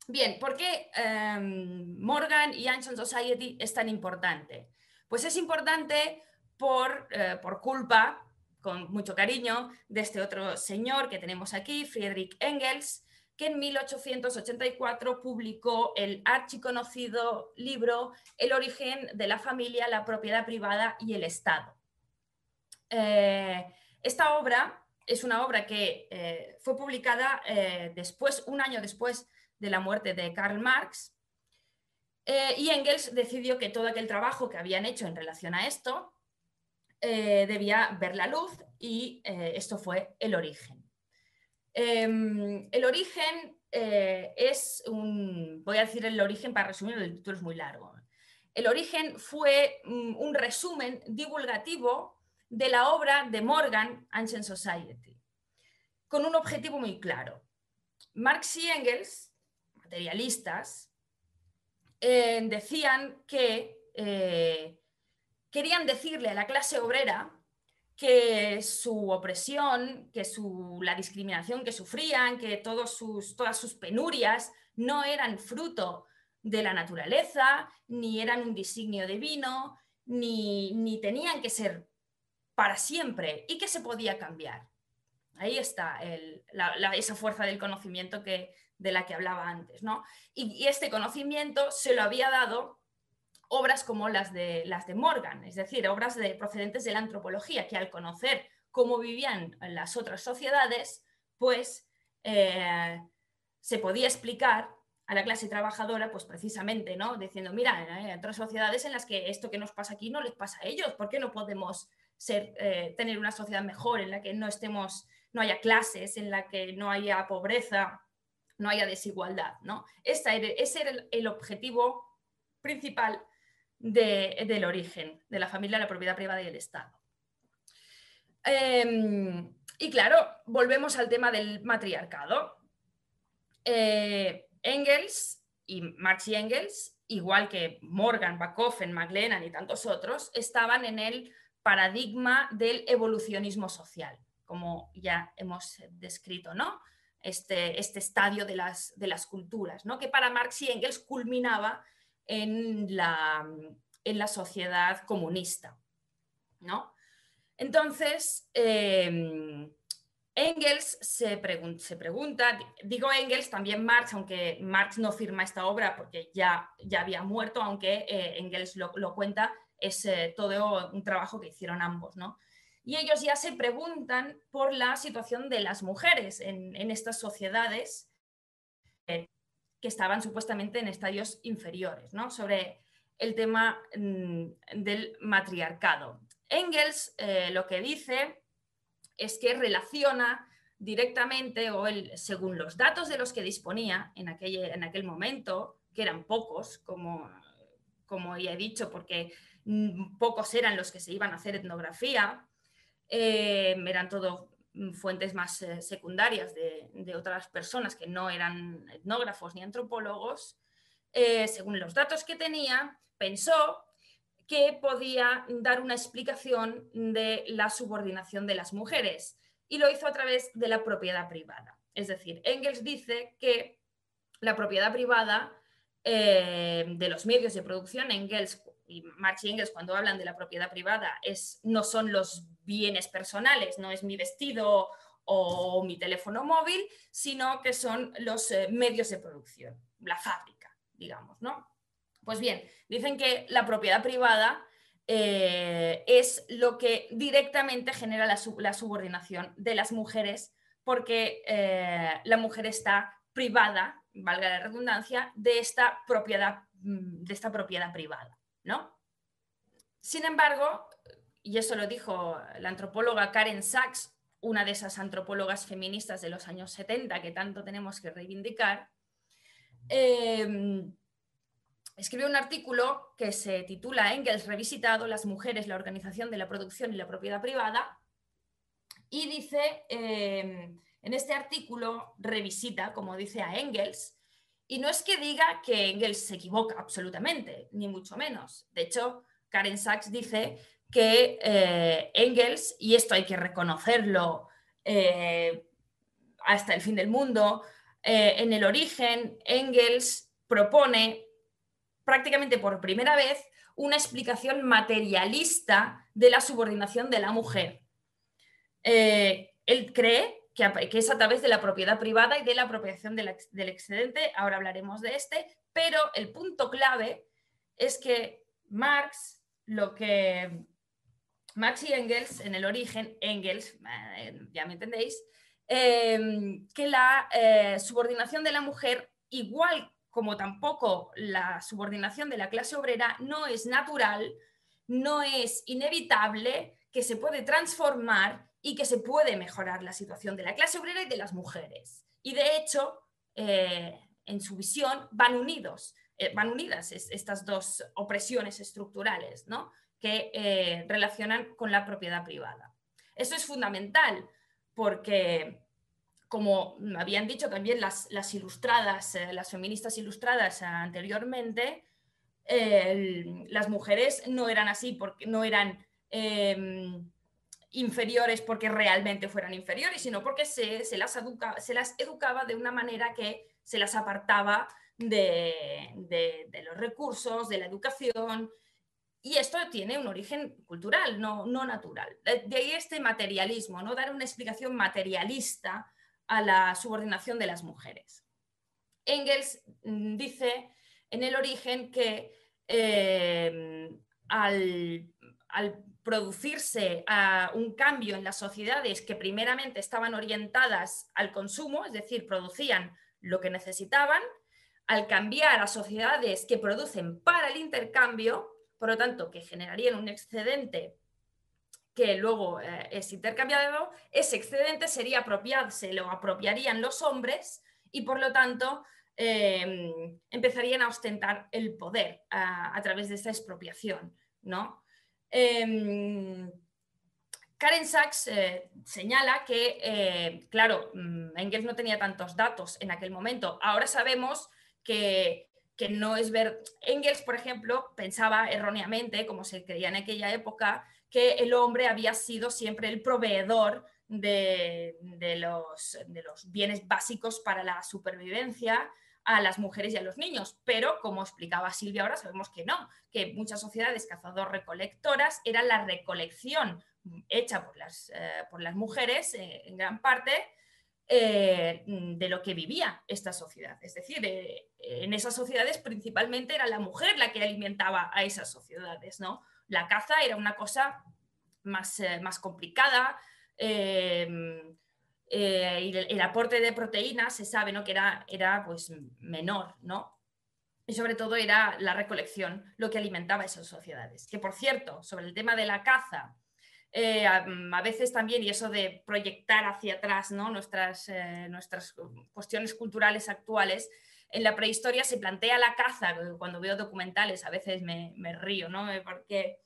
Bien, ¿por qué em, Morgan y Ancient Society es tan importante? Pues es importante por, eh, por culpa, con mucho cariño, de este otro señor que tenemos aquí, Friedrich Engels, que en 1884 publicó el archiconocido libro El origen de la familia, la propiedad privada y el Estado. Eh, esta obra es una obra que eh, fue publicada eh, después, un año después de la muerte de Karl Marx, y Engels decidió que todo aquel trabajo que habían hecho en relación a esto debía ver la luz y esto fue el origen. Em, el origen es un, voy a decir el origen para resumir, el título es muy largo. El origen fue mm, un resumen divulgativo de la obra de Morgan, Ancient Society, con un objetivo muy claro. Marx y Engels, materialistas, eh, decían que eh, querían decirle a la clase obrera que su opresión, que su, la discriminación que sufrían, que todos sus, todas sus penurias no eran fruto de la naturaleza, ni eran un designio divino, ni, ni tenían que ser para siempre y que se podía cambiar. Ahí está esa fuerza del conocimiento que, de la que hablaba antes. ¿no? Y, este conocimiento se lo había dado obras como las de, las de Morgan, es decir, obras de, procedentes de la antropología, que al conocer cómo vivían las otras sociedades, pues eh, se podía explicar a la clase trabajadora, pues precisamente, ¿no? Diciendo, mira, hay otras sociedades en las que esto que nos pasa aquí no les pasa a ellos, ¿por qué no podemos ser, eh, tener una sociedad mejor, en la que no estemos, no haya clases, en la que no haya pobreza, no haya desigualdad. ¿no? ese era el, objetivo principal del origen de la familia, la propiedad privada y el Estado. Em, y claro, volvemos al tema del matriarcado. Eh, Engels y Marx y Engels, igual que Morgan, Bakofen, McLennan y tantos otros, estaban en el paradigma del evolucionismo social, como ya hemos descrito, ¿no? Este, este estadio de las, de las culturas, ¿no? que para Marx y Engels culminaba en la, en la sociedad comunista. ¿no? Entonces, em, Engels se, se, pregunta, digo Engels, también Marx, aunque Marx no firma esta obra porque ya, ya había muerto, aunque eh, Engels lo, lo, cuenta es eh, todo un trabajo que hicieron ambos, ¿no? Y ellos ya se preguntan por la situación de las mujeres en, estas sociedades que estaban supuestamente en estadios inferiores, ¿no? Sobre el tema mm, del matriarcado. Engels eh, lo que dice es que relaciona directamente, o según los datos de los que disponía en aquel, en aquel momento, que eran pocos, como, como ya he dicho, porque Mm, pocos eran los que se iban a hacer etnografía, eh, eran todo fuentes más eh, secundarias de, otras personas que no eran etnógrafos ni antropólogos, eh, según los datos que tenía, pensó que podía dar una explicación de la subordinación de las mujeres y lo hizo a través de la propiedad privada. Es decir, Engels dice que la propiedad privada de los medios de producción, Engels y Marx y Engels cuando hablan de la propiedad privada es, no son los bienes personales, no es mi vestido o mi teléfono móvil, sino que son los eh, medios de producción, la fábrica, digamos, ¿no? Pues bien, dicen que la propiedad privada eh, es lo que directamente genera la, subordinación de las mujeres porque eh, la mujer está privada, valga la redundancia, de esta propiedad, mm, de esta propiedad privada. ¿No? Sin embargo, y eso lo dijo la antropóloga Karen Sachs, una de esas antropólogas feministas de los años 70 que tanto tenemos que reivindicar, em, escribió un artículo que se titula Engels revisitado, las mujeres, la organización de la producción y la propiedad privada, y dice, em, en este artículo revisita, como dice a Engels, y no es que diga que Engels se equivoca absolutamente, ni mucho menos. De hecho, Karen Sachs dice que eh, Engels, y esto hay que reconocerlo eh, hasta el fin del mundo, eh, en el origen, Engels propone prácticamente por primera vez una explicación materialista de la subordinación de la mujer. él cree que, es a través de la propiedad privada y de la apropiación del, excedente. Ahora hablaremos de este, pero el punto clave es que Marx lo que, Marx y Engels, en el origen, Engels, eh, ya me entendéis, em, que la eh, subordinación de la mujer, igual como tampoco la subordinación de la clase obrera, no es natural, no es inevitable, que se puede transformar y que se puede mejorar la situación de la clase obrera y de las mujeres. Y de hecho, eh, en su visión, van unidos, van unidas estas dos opresiones estructurales, ¿no? que eh, relacionan con la propiedad privada. Eso es fundamental porque, como habían dicho también las, ilustradas, eh, las feministas ilustradas anteriormente, las mujeres no eran así, porque no eran em, inferiores porque realmente fueran inferiores, sino porque se, las, se las educaba de una manera que se las apartaba de, de los recursos, de la educación, y esto tiene un origen cultural, no, no natural. De, ahí este materialismo, ¿no? dar una explicación materialista a la subordinación de las mujeres. Engels mm, dice en el origen que eh, al, producirse ah, un cambio en las sociedades que primeramente estaban orientadas al consumo, es decir, producían lo que necesitaban, al cambiar a sociedades que producen para el intercambio, por lo tanto, que generarían un excedente que luego eh, es intercambiado, ese excedente sería apropiado, se lo apropiarían los hombres y por lo tanto em, empezarían a ostentar el poder a, través de esta expropiación. ¿no? Em, Karen Sachs eh, señala que, eh, claro, mm, Engels no tenía tantos datos en aquel momento. Ahora sabemos que que no es ver. Engels, por ejemplo, pensaba erróneamente, como se creía en aquella época, que el hombre había sido siempre el proveedor de, los, de los bienes básicos para la supervivencia a las mujeres y a los niños, pero como explicaba Silvia ahora, sabemos que no, que muchas sociedades cazador-recolectoras era la recolección hecha por las, eh, por las mujeres eh, en gran parte eh, de lo que vivía esta sociedad. Es decir, en esas sociedades principalmente era la mujer la que alimentaba a esas sociedades. ¿no? La caza era una cosa más, más complicada. Y el, aporte de proteínas se sabe ¿no? que era, era pues, menor, ¿no? Y sobre todo era la recolección lo que alimentaba esas sociedades. Que por cierto, sobre el tema de la caza, eh, mm, a, veces también, y eso de proyectar hacia atrás ¿no? nuestras, eh, nuestras cuestiones culturales actuales, en la prehistoria se plantea la caza, cuando veo documentales a veces me, me río, ¿no? Eh, porque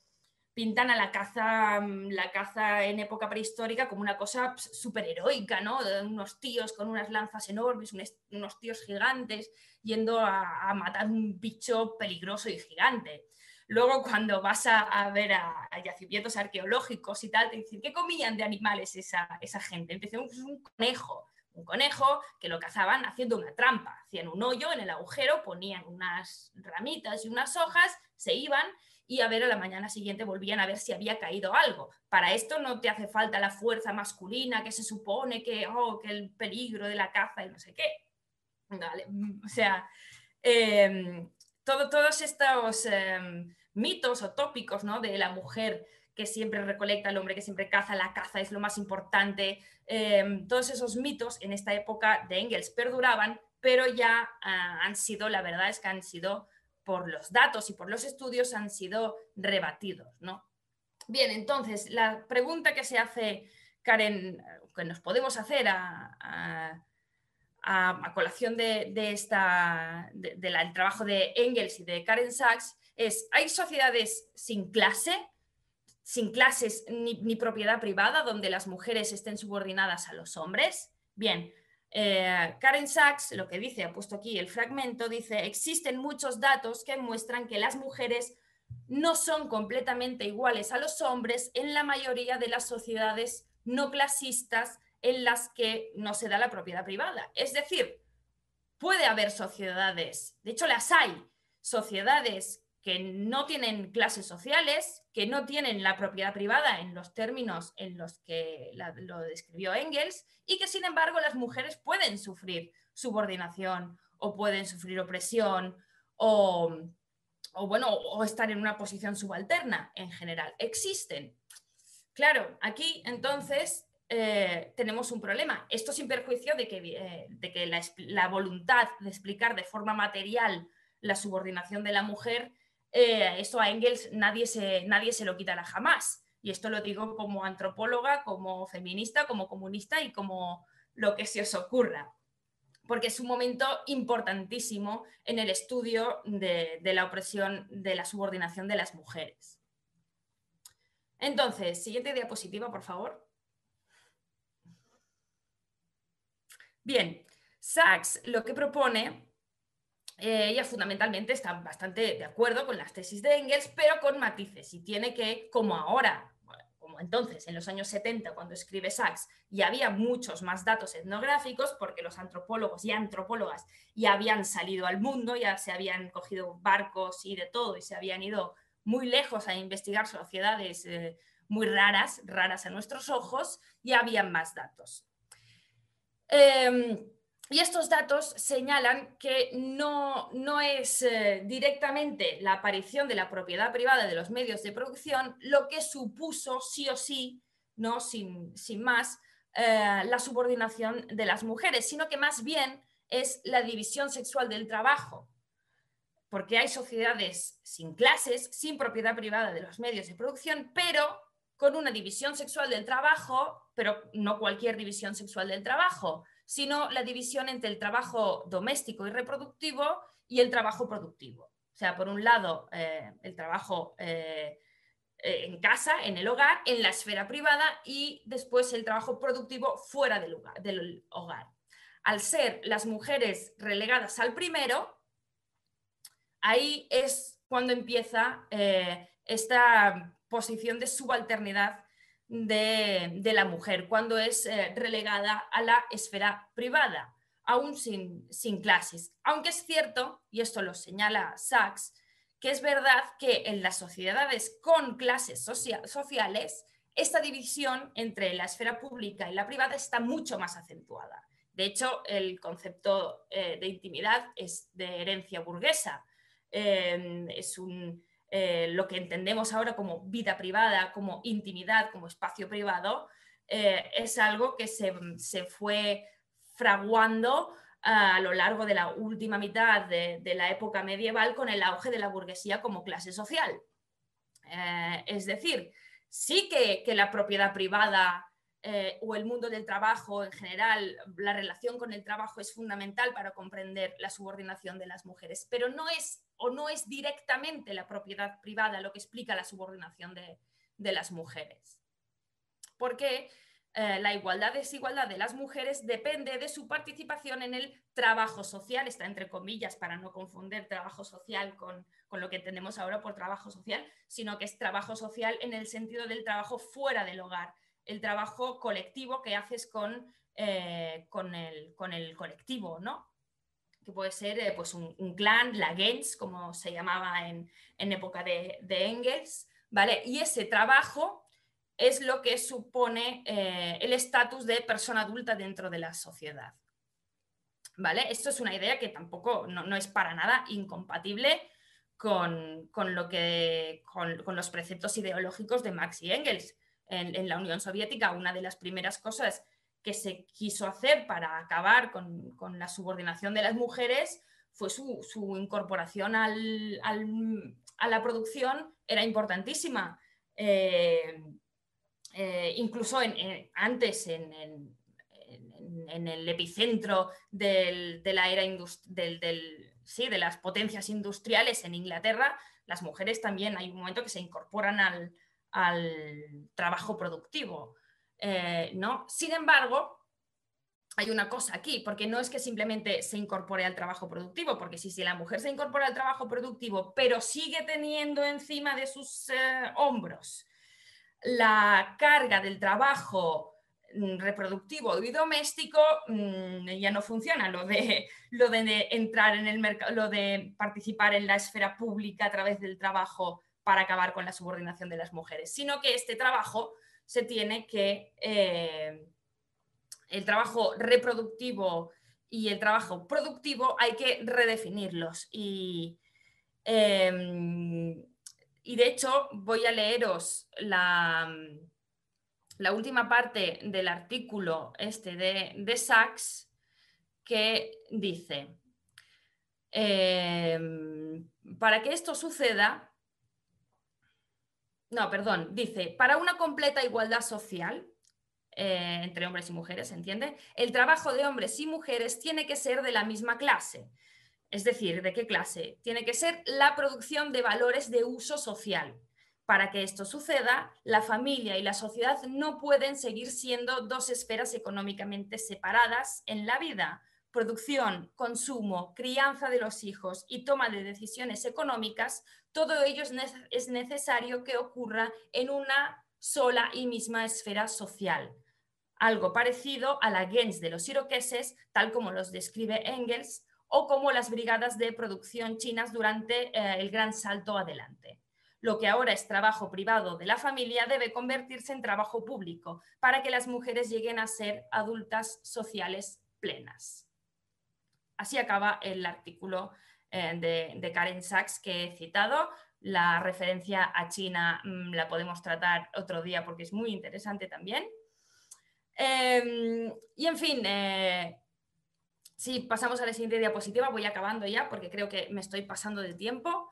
pintan a la caza, mm, la caza en época prehistórica como una cosa súper heroica, ¿no? unos tíos con unas lanzas enormes, unos tíos gigantes yendo a, matar un bicho peligroso y gigante. Luego, cuando vas a, ver a, yacimientos arqueológicos y tal, te dicen, ¿qué comían de animales esa, esa gente? Empezaron pues, un conejo, un conejo que lo cazaban haciendo una trampa. Hacían un hoyo en el agujero, ponían unas ramitas y unas hojas, se iban y a ver a la mañana siguiente volvían a ver si había caído algo. Para esto no te hace falta la fuerza masculina que se supone que, oh, que el peligro de la caza y no sé qué. O sea, em, todo, todos estos... Em, mitos o tópicos ¿no? de la mujer que siempre recolecta, el hombre que siempre caza, la caza es lo más importante. Em, todos esos mitos en esta época de Engels perduraban, pero ya ah, han sido, la verdad es que han sido, por los datos y por los estudios, han sido rebatidos. ¿no? Bien, entonces, la pregunta que se hace, Karen, que nos podemos hacer a, colación de, esta, del trabajo de Engels y de Karen Sachs, es, ¿hay sociedades sin clase, sin clases ni, propiedad privada, donde las mujeres estén subordinadas a los hombres? Bien, eh, Karen Sachs lo que dice, ha puesto aquí el fragmento, dice, existen muchos datos que muestran que las mujeres no son completamente iguales a los hombres en la mayoría de las sociedades no clasistas en las que no se da la propiedad privada. Es decir, puede haber sociedades, de hecho las hay, sociedades que no tienen clases sociales, que no tienen la propiedad privada en los términos en los que lo describió Engels y que sin embargo las mujeres pueden sufrir subordinación o pueden sufrir opresión o, bueno, o estar en una posición subalterna en general. Existen. Claro, aquí entonces eh, tenemos un problema. Esto sin perjuicio de que, eh, de que la, voluntad de explicar de forma material la subordinación de la mujer, eh, esto a Engels nadie se, nadie se lo quitará jamás. Y esto lo digo como antropóloga, como feminista, como comunista y como lo que se os ocurra. Porque es un momento importantísimo en el estudio de, de la opresión, de la subordinación de las mujeres. Entonces, siguiente diapositiva, por favor. Bien, Sachs lo que propone, eh, ella fundamentalmente está bastante de acuerdo con las tesis de Engels, pero con matices y tiene que, como ahora, como entonces, en los años 70, cuando escribe Sachs, y había muchos más datos etnográficos, porque los antropólogos y antropólogas ya habían salido al mundo, ya se habían cogido barcos y de todo, y se habían ido muy lejos a investigar sociedades eh, muy raras, raras a nuestros ojos, y habían más datos. Em, y estos datos señalan que no, no es eh, directamente la aparición de la propiedad privada de los medios de producción lo que supuso sí o sí, ¿no? sin, más, eh, la subordinación de las mujeres, sino que más bien es la división sexual del trabajo. Porque hay sociedades sin clases, sin propiedad privada de los medios de producción, pero con una división sexual del trabajo, pero no cualquier división sexual del trabajo, sino la división entre el trabajo doméstico y reproductivo y el trabajo productivo. O sea, por un lado, eh, el trabajo eh, eh, en casa, en el hogar, en la esfera privada y después el trabajo productivo fuera del del hogar. Al ser las mujeres relegadas al primero, ahí es cuando empieza esta posición de subalternidad de, la mujer, cuando es eh, relegada a la esfera privada, aún sin, sin clases. Aunque es cierto, y esto lo señala Sachs, que es verdad que en las sociedades con clases sociales, esta división entre la esfera pública y la privada está mucho más acentuada. De hecho, el concepto eh, de intimidad es de herencia burguesa. Eh, es un, eh, lo que entendemos ahora como vida privada, como intimidad, como espacio privado, eh, es algo que se, fue fraguando a lo largo de la última mitad de, la época medieval con el auge de la burguesía como clase social. Eh, es decir, sí que, que la propiedad privada o el mundo del trabajo en general, la relación con el trabajo es fundamental para comprender la subordinación de las mujeres, pero no es o no es directamente la propiedad privada lo que explica la subordinación de, las mujeres. Porque eh, la igualdad-desigualdad de las mujeres depende de su participación en el trabajo social, está entre comillas para no confundir trabajo social con, lo que entendemos ahora por trabajo social, sino que es trabajo social en el sentido del trabajo fuera del hogar, el trabajo colectivo que haces con, eh, con, el, con el colectivo, ¿no? Que puede ser eh, pues un, clan, la Gens, como se llamaba en, época de, Engels, ¿vale? Y ese trabajo es lo que supone eh, el estatus de persona adulta dentro de la sociedad. ¿Vale? Esto es una idea que tampoco no, es para nada incompatible con, lo que, con, los preceptos ideológicos de Marx y Engels. En, en, la Unión Soviética, una de las primeras cosas que se quiso hacer para acabar con, la subordinación de las mujeres fue su, incorporación a la producción, era importantísima. Eh, eh, incluso antes, en, el epicentro de la era de las potencias industriales en Inglaterra, las mujeres también hay un momento que se incorporan al trabajo productivo. Eh, ¿no? Sin embargo, hay una cosa aquí, porque no es que simplemente se incorpore al trabajo productivo, porque si, si la mujer se incorpora al trabajo productivo, pero sigue teniendo encima de sus eh, hombros la carga del trabajo mm, reproductivo y doméstico, mm, ya no funciona lo de, lo de entrar en el mercado, lo de participar en la esfera pública a través del trabajo para acabar con la subordinación de las mujeres, sino que este trabajo se tiene que eh, el trabajo reproductivo y el trabajo productivo hay que redefinirlos. Y, em, y de hecho voy a leeros la, la última parte del artículo este de, de Sachs que dice, em, para que esto suceda, no, perdón, dice, para una completa igualdad social eh, entre hombres y mujeres, ¿se entiende? El trabajo de hombres y mujeres tiene que ser de la misma clase. Es decir, ¿de qué clase? Tiene que ser la producción de valores de uso social. Para que esto suceda, la familia y la sociedad no pueden seguir siendo dos esferas económicamente separadas en la vida. Producción, consumo, crianza de los hijos y toma de decisiones económicas, todo ello es necesario que ocurra en una sola y misma esfera social. Algo parecido a la gens de los iroqueses, tal como los describe Engels, o como las brigadas de producción chinas durante eh, el gran salto adelante. Lo que ahora es trabajo privado de la familia debe convertirse en trabajo público para que las mujeres lleguen a ser adultas sociales plenas. Así acaba el artículo eh, de, Karen Sachs que he citado. La referencia a China mm, la podemos tratar otro día porque es muy interesante también. Em, y en fin, eh, si pasamos a la siguiente diapositiva, voy acabando ya porque creo que me estoy pasando de tiempo.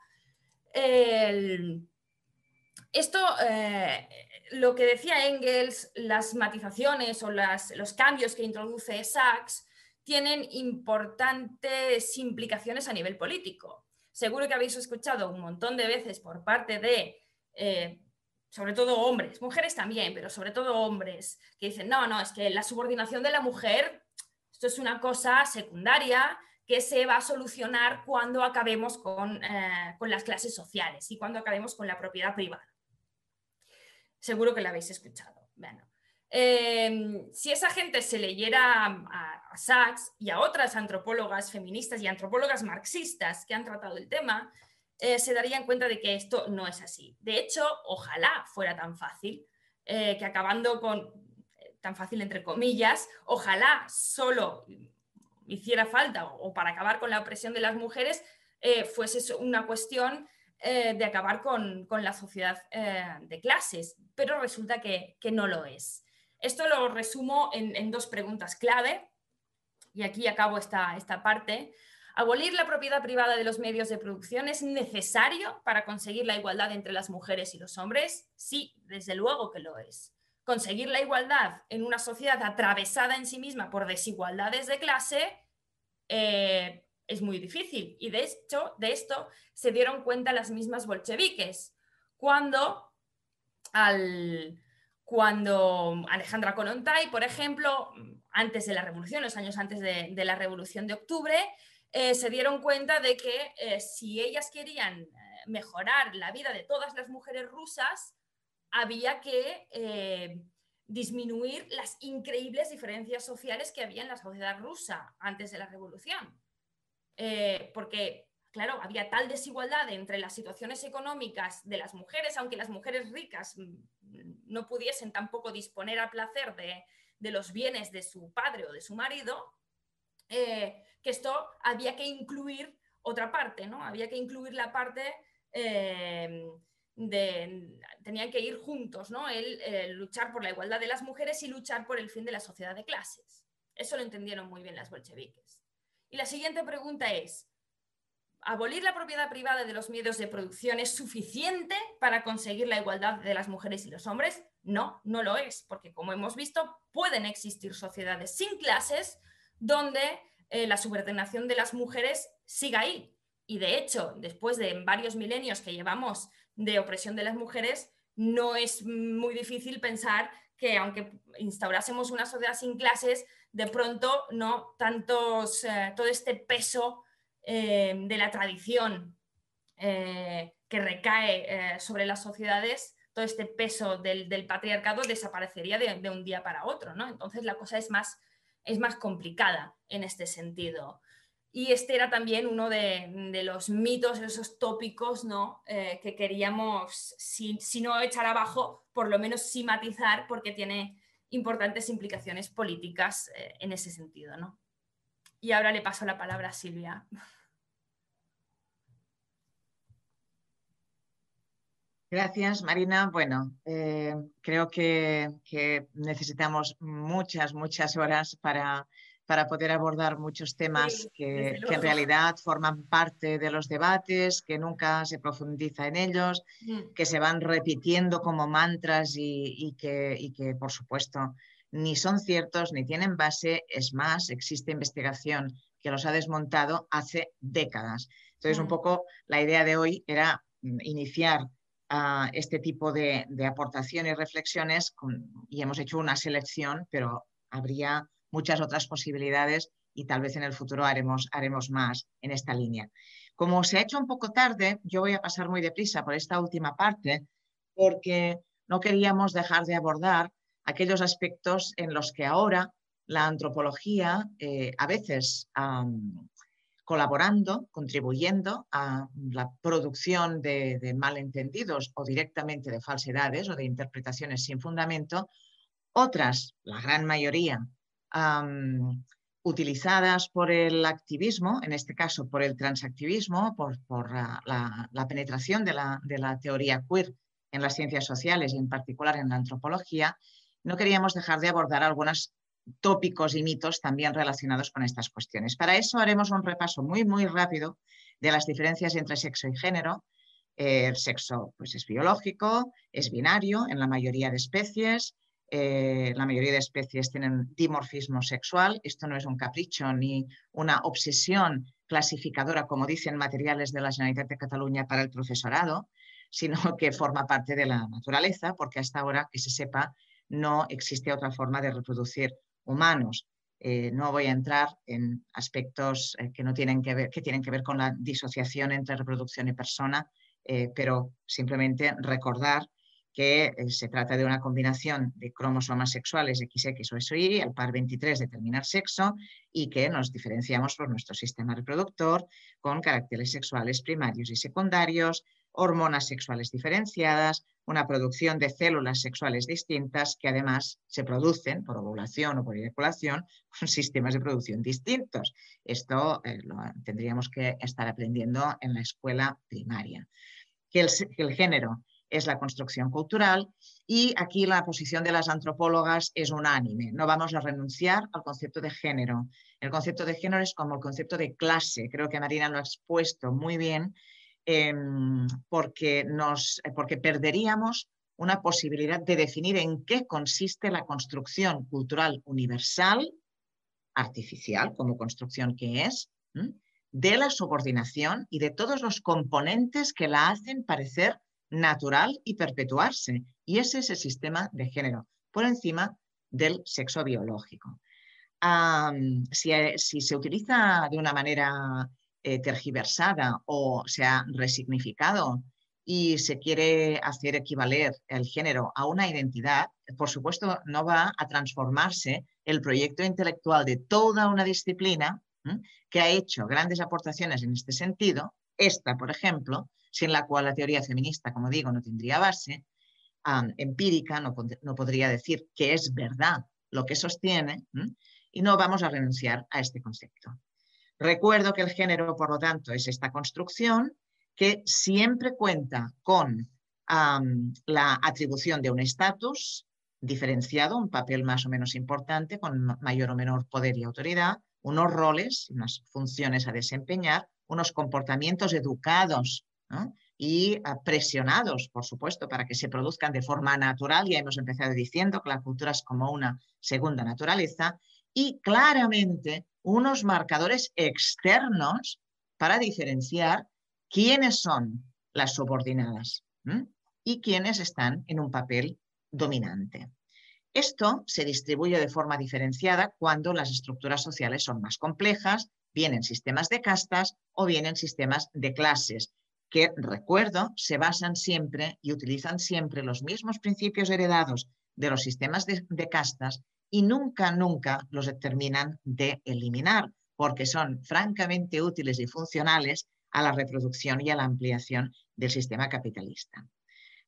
esto, eh, lo que decía Engels, las matizaciones o los cambios que introduce Sachs tienen importantes implicaciones a nivel político. Seguro que habéis escuchado un montón de veces por parte de, eh, sobre todo hombres, mujeres también, pero sobre todo hombres, que dicen, no, no, es que la subordinación de la mujer esto es una cosa secundaria que se va a solucionar cuando acabemos con, eh, las clases sociales y cuando acabemos con la propiedad privada. Seguro que la habéis escuchado. Bueno, em, si esa gente se leyera a, Sachs y a otras antropólogas feministas y antropólogas marxistas que han tratado el tema, eh, se darían cuenta de que esto no es así. De hecho, ojalá fuera tan fácil eh, que acabando con tan fácil entre comillas, ojalá solo hiciera falta o, para acabar con la opresión de las mujeres eh, fuese una cuestión eh, de acabar con, la sociedad eh, de clases, pero resulta que, no lo es. Esto lo resumo en, dos preguntas clave y aquí acabo esta, esta parte. ¿Abolir la propiedad privada de los medios de producción es necesario para conseguir la igualdad entre las mujeres y los hombres? Sí, desde luego que lo es conseguir la igualdad en una sociedad atravesada en sí misma por desigualdades de clase eh, es muy difícil. Y de hecho, de esto se dieron cuenta las mismas bolcheviques, cuando, al, cuando Alejandra Kollontai, por ejemplo, antes de la revolución, los años antes de, la revolución de octubre, eh, se dieron cuenta de que eh, si ellas querían mejorar la vida de todas las mujeres rusas, había que eh, disminuir las increíbles diferencias sociales que había en la sociedad rusa antes de la revolución. Eh, porque, claro, había tal desigualdad entre las situaciones económicas de las mujeres, aunque las mujeres ricas mm, no pudiesen tampoco disponer a placer de, los bienes de su padre o de su marido, eh, que esto había que incluir otra parte, ¿no? Había que incluir la parte tenían que ir juntos, ¿no? El, luchar por la igualdad de las mujeres y luchar por el fin de la sociedad de clases. Eso lo entendieron muy bien las bolcheviques. Y la siguiente pregunta es, ¿abolir la propiedad privada de los medios de producción es suficiente para conseguir la igualdad de las mujeres y los hombres? No, no lo es, porque como hemos visto, pueden existir sociedades sin clases donde eh, la subordinación de las mujeres siga ahí. Y de hecho, después de varios milenios que llevamos de opresión de las mujeres, no es muy difícil pensar que aunque instaurásemos una sociedad sin clases, de pronto no tantos, eh, todo este peso eh, de la tradición eh, que recae sobre las sociedades, todo este peso del, patriarcado desaparecería de, un día para otro. ¿no? Entonces la cosa es más, es más complicada en este sentido. Y este era también uno de, los mitos, esos tópicos ¿no? Eh, que queríamos, si, no echar abajo, por lo menos sí matizar, porque tiene importantes implicaciones políticas eh, en ese sentido. ¿no? Y ahora le paso la palabra a Silvia. Gracias, Marina. Bueno, eh, creo que, necesitamos muchas, muchas horas para, para poder abordar muchos temas que, en realidad forman parte de los debates, que nunca se profundiza en ellos, mm. que se van repitiendo como mantras y, que, y que, por supuesto, ni son ciertos ni tienen base. Es más, existe investigación que los ha desmontado hace décadas. Entonces, un poco la idea de hoy era mm, iniciar uh, este tipo de, aportaciones y reflexiones y hemos hecho una selección, pero habría muchas otras posibilidades y tal vez en el futuro haremos, haremos más en esta línea. Como se ha hecho un poco tarde, yo voy a pasar muy deprisa por esta última parte porque no queríamos dejar de abordar aquellos aspectos en los que ahora la antropología eh, a veces colaborando, contribuyendo a la producción de, malentendidos o directamente de falsedades o de interpretaciones sin fundamento, otras, la gran mayoría, utilizadas por el activismo, en este caso por el transactivismo, por, la, penetración de la, de la teoría queer en las ciencias sociales y en particular en la antropología, no queríamos dejar de abordar algunos tópicos y mitos también relacionados con estas cuestiones. Para eso haremos un repaso muy, muy rápido de las diferencias entre sexo y género. El sexo pues, es biológico, es binario en la mayoría de especies. Eh, la mayoría de especies tienen dimorfismo sexual. Esto no es un capricho ni una obsesión clasificadora, como dicen materiales de la Generalitat de Cataluña para el profesorado, sino que forma parte de la naturaleza, porque hasta ahora, que se sepa, no existe otra forma de reproducir humanos. Eh, no voy a entrar en aspectos eh, que no tienen que ver, que tienen que ver con la disociación entre reproducción y persona, eh, pero simplemente recordar que se trata de una combinación de cromosomas sexuales XX o SY, el par 23 determinar sexo y que nos diferenciamos por nuestro sistema reproductor con caracteres sexuales primarios y secundarios, hormonas sexuales diferenciadas, una producción de células sexuales distintas que además se producen por ovulación o por eyaculación [laughs] con sistemas de producción distintos. Esto eh, lo tendríamos que estar aprendiendo en la escuela primaria. Que el, género es la construcción cultural y aquí la posición de las antropólogas es unánime. No vamos a renunciar al concepto de género. El concepto de género es como el concepto de clase. Creo que Marina lo ha expuesto muy bien Em, porque, nos, porque perderíamos una posibilidad de definir en qué consiste la construcción cultural universal, artificial como construcción que es, de la subordinación y de todos los componentes que la hacen parecer natural y perpetuarse. Y ese es el sistema de género, por encima del sexo biológico. si, si, se utiliza de una manera eh, tergiversada o se ha resignificado y se quiere hacer equivaler el género a una identidad, por supuesto no va a transformarse el proyecto intelectual de toda una disciplina que ha hecho grandes aportaciones en este sentido, esta, por ejemplo, sin la cual la teoría feminista, como digo, no tendría base, empírica, no, no, podría decir que es verdad lo que sostiene, y no vamos a renunciar a este concepto. Recuerdo que el género, por lo tanto, es esta construcción que siempre cuenta con la atribución de un estatus diferenciado, un papel más o menos importante, con mayor o menor poder y autoridad, unos roles, unas funciones a desempeñar, unos comportamientos educados y ah, presionados, por supuesto, para que se produzcan de forma natural. Ya hemos empezado diciendo que la cultura es como una segunda naturaleza y claramente unos marcadores externos para diferenciar quiénes son las subordinadas y quiénes están en un papel dominante. Esto se distribuye de forma diferenciada cuando las estructuras sociales son más complejas, bien en sistemas de castas o bien en sistemas de clases, que, recuerdo, se basan siempre y utilizan siempre los mismos principios heredados de los sistemas de castas y nunca, nunca los terminan de eliminar, porque son francamente útiles y funcionales a la reproducción y a la ampliación del sistema capitalista.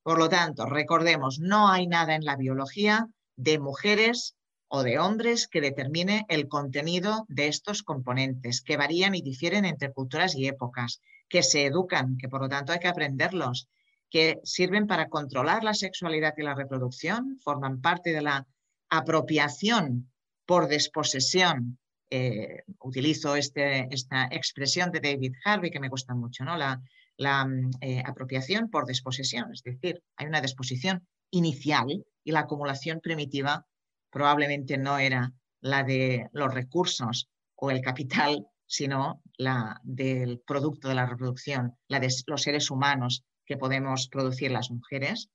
Por lo tanto, recordemos, no hay nada en la biología de mujeres o de hombres que determine el contenido de estos componentes, que varían y difieren entre culturas y épocas, que se educan, que por lo tanto hay que aprenderlos, que sirven para controlar la sexualidad y la reproducción, forman parte de la apropiación por desposesión. Eh, utilizo este, esta expresión de David Harvey que me gusta mucho, ¿no? la, la eh, apropiación por desposesión, es decir, hay una disposición inicial y la acumulación primitiva probablemente no era la de los recursos o el capital, sino la del producto de la reproducción, la de los seres humanos que podemos producir las mujeres,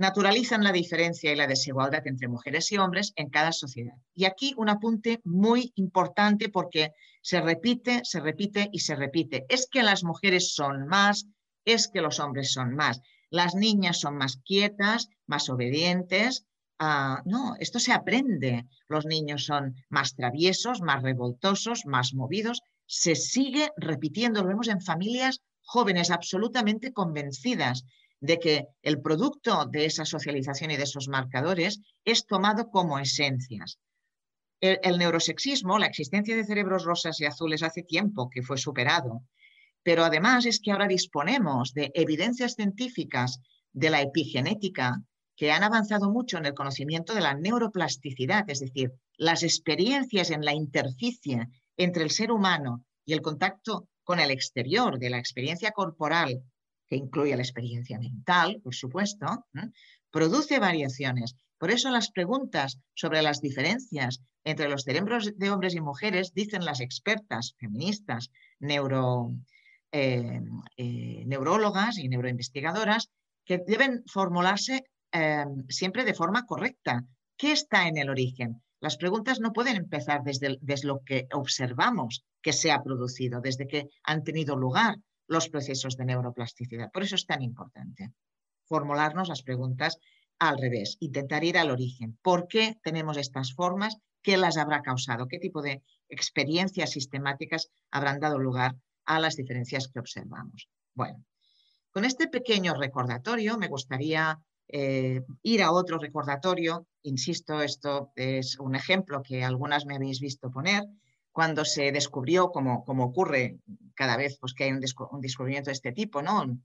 naturalizan la diferencia y la desigualdad entre mujeres y hombres en cada sociedad. Y aquí un apunte muy importante porque se repite, se repite y se repite. Es que las mujeres son más, es que los hombres son más. Las niñas son más quietas, más obedientes, Ah, no, esto se aprende. Los niños son más traviesos, más revoltosos, más movidos. Se sigue repitiendo, lo vemos en familias jóvenes absolutamente convencidas de que el producto de esa socialización y de esos marcadores es tomado como esencias. El, neurosexismo, la existencia de cerebros rosas y azules hace tiempo que fue superado, pero además es que ahora disponemos de evidencias científicas de la epigenética que han avanzado mucho en el conocimiento de la neuroplasticidad, es decir, las experiencias en la interficie entre el ser humano y el contacto con el exterior, de la experiencia corporal, que incluye la experiencia mental, por supuesto, produce variaciones. Por eso las preguntas sobre las diferencias entre los cerebros de hombres y mujeres, dicen las expertas feministas, neuro, eh, eh, neurólogas y neuroinvestigadoras, que deben formularse Em, siempre de forma correcta. ¿Qué está en el origen? Las preguntas no pueden empezar desde, desde lo que observamos que se ha producido, desde que han tenido lugar los procesos de neuroplasticidad. Por eso es tan importante formularnos las preguntas al revés, intentar ir al origen. ¿Por qué tenemos estas formas? ¿Qué las habrá causado? ¿Qué tipo de experiencias sistemáticas habrán dado lugar a las diferencias que observamos? Bueno, con este pequeño recordatorio me gustaría eh, ir a otro recordatorio, insisto, esto es un ejemplo que algunas me habéis visto poner, cuando se descubrió, como, como ocurre cada vez pues, que hay un, descubrimiento de este tipo, ¿no?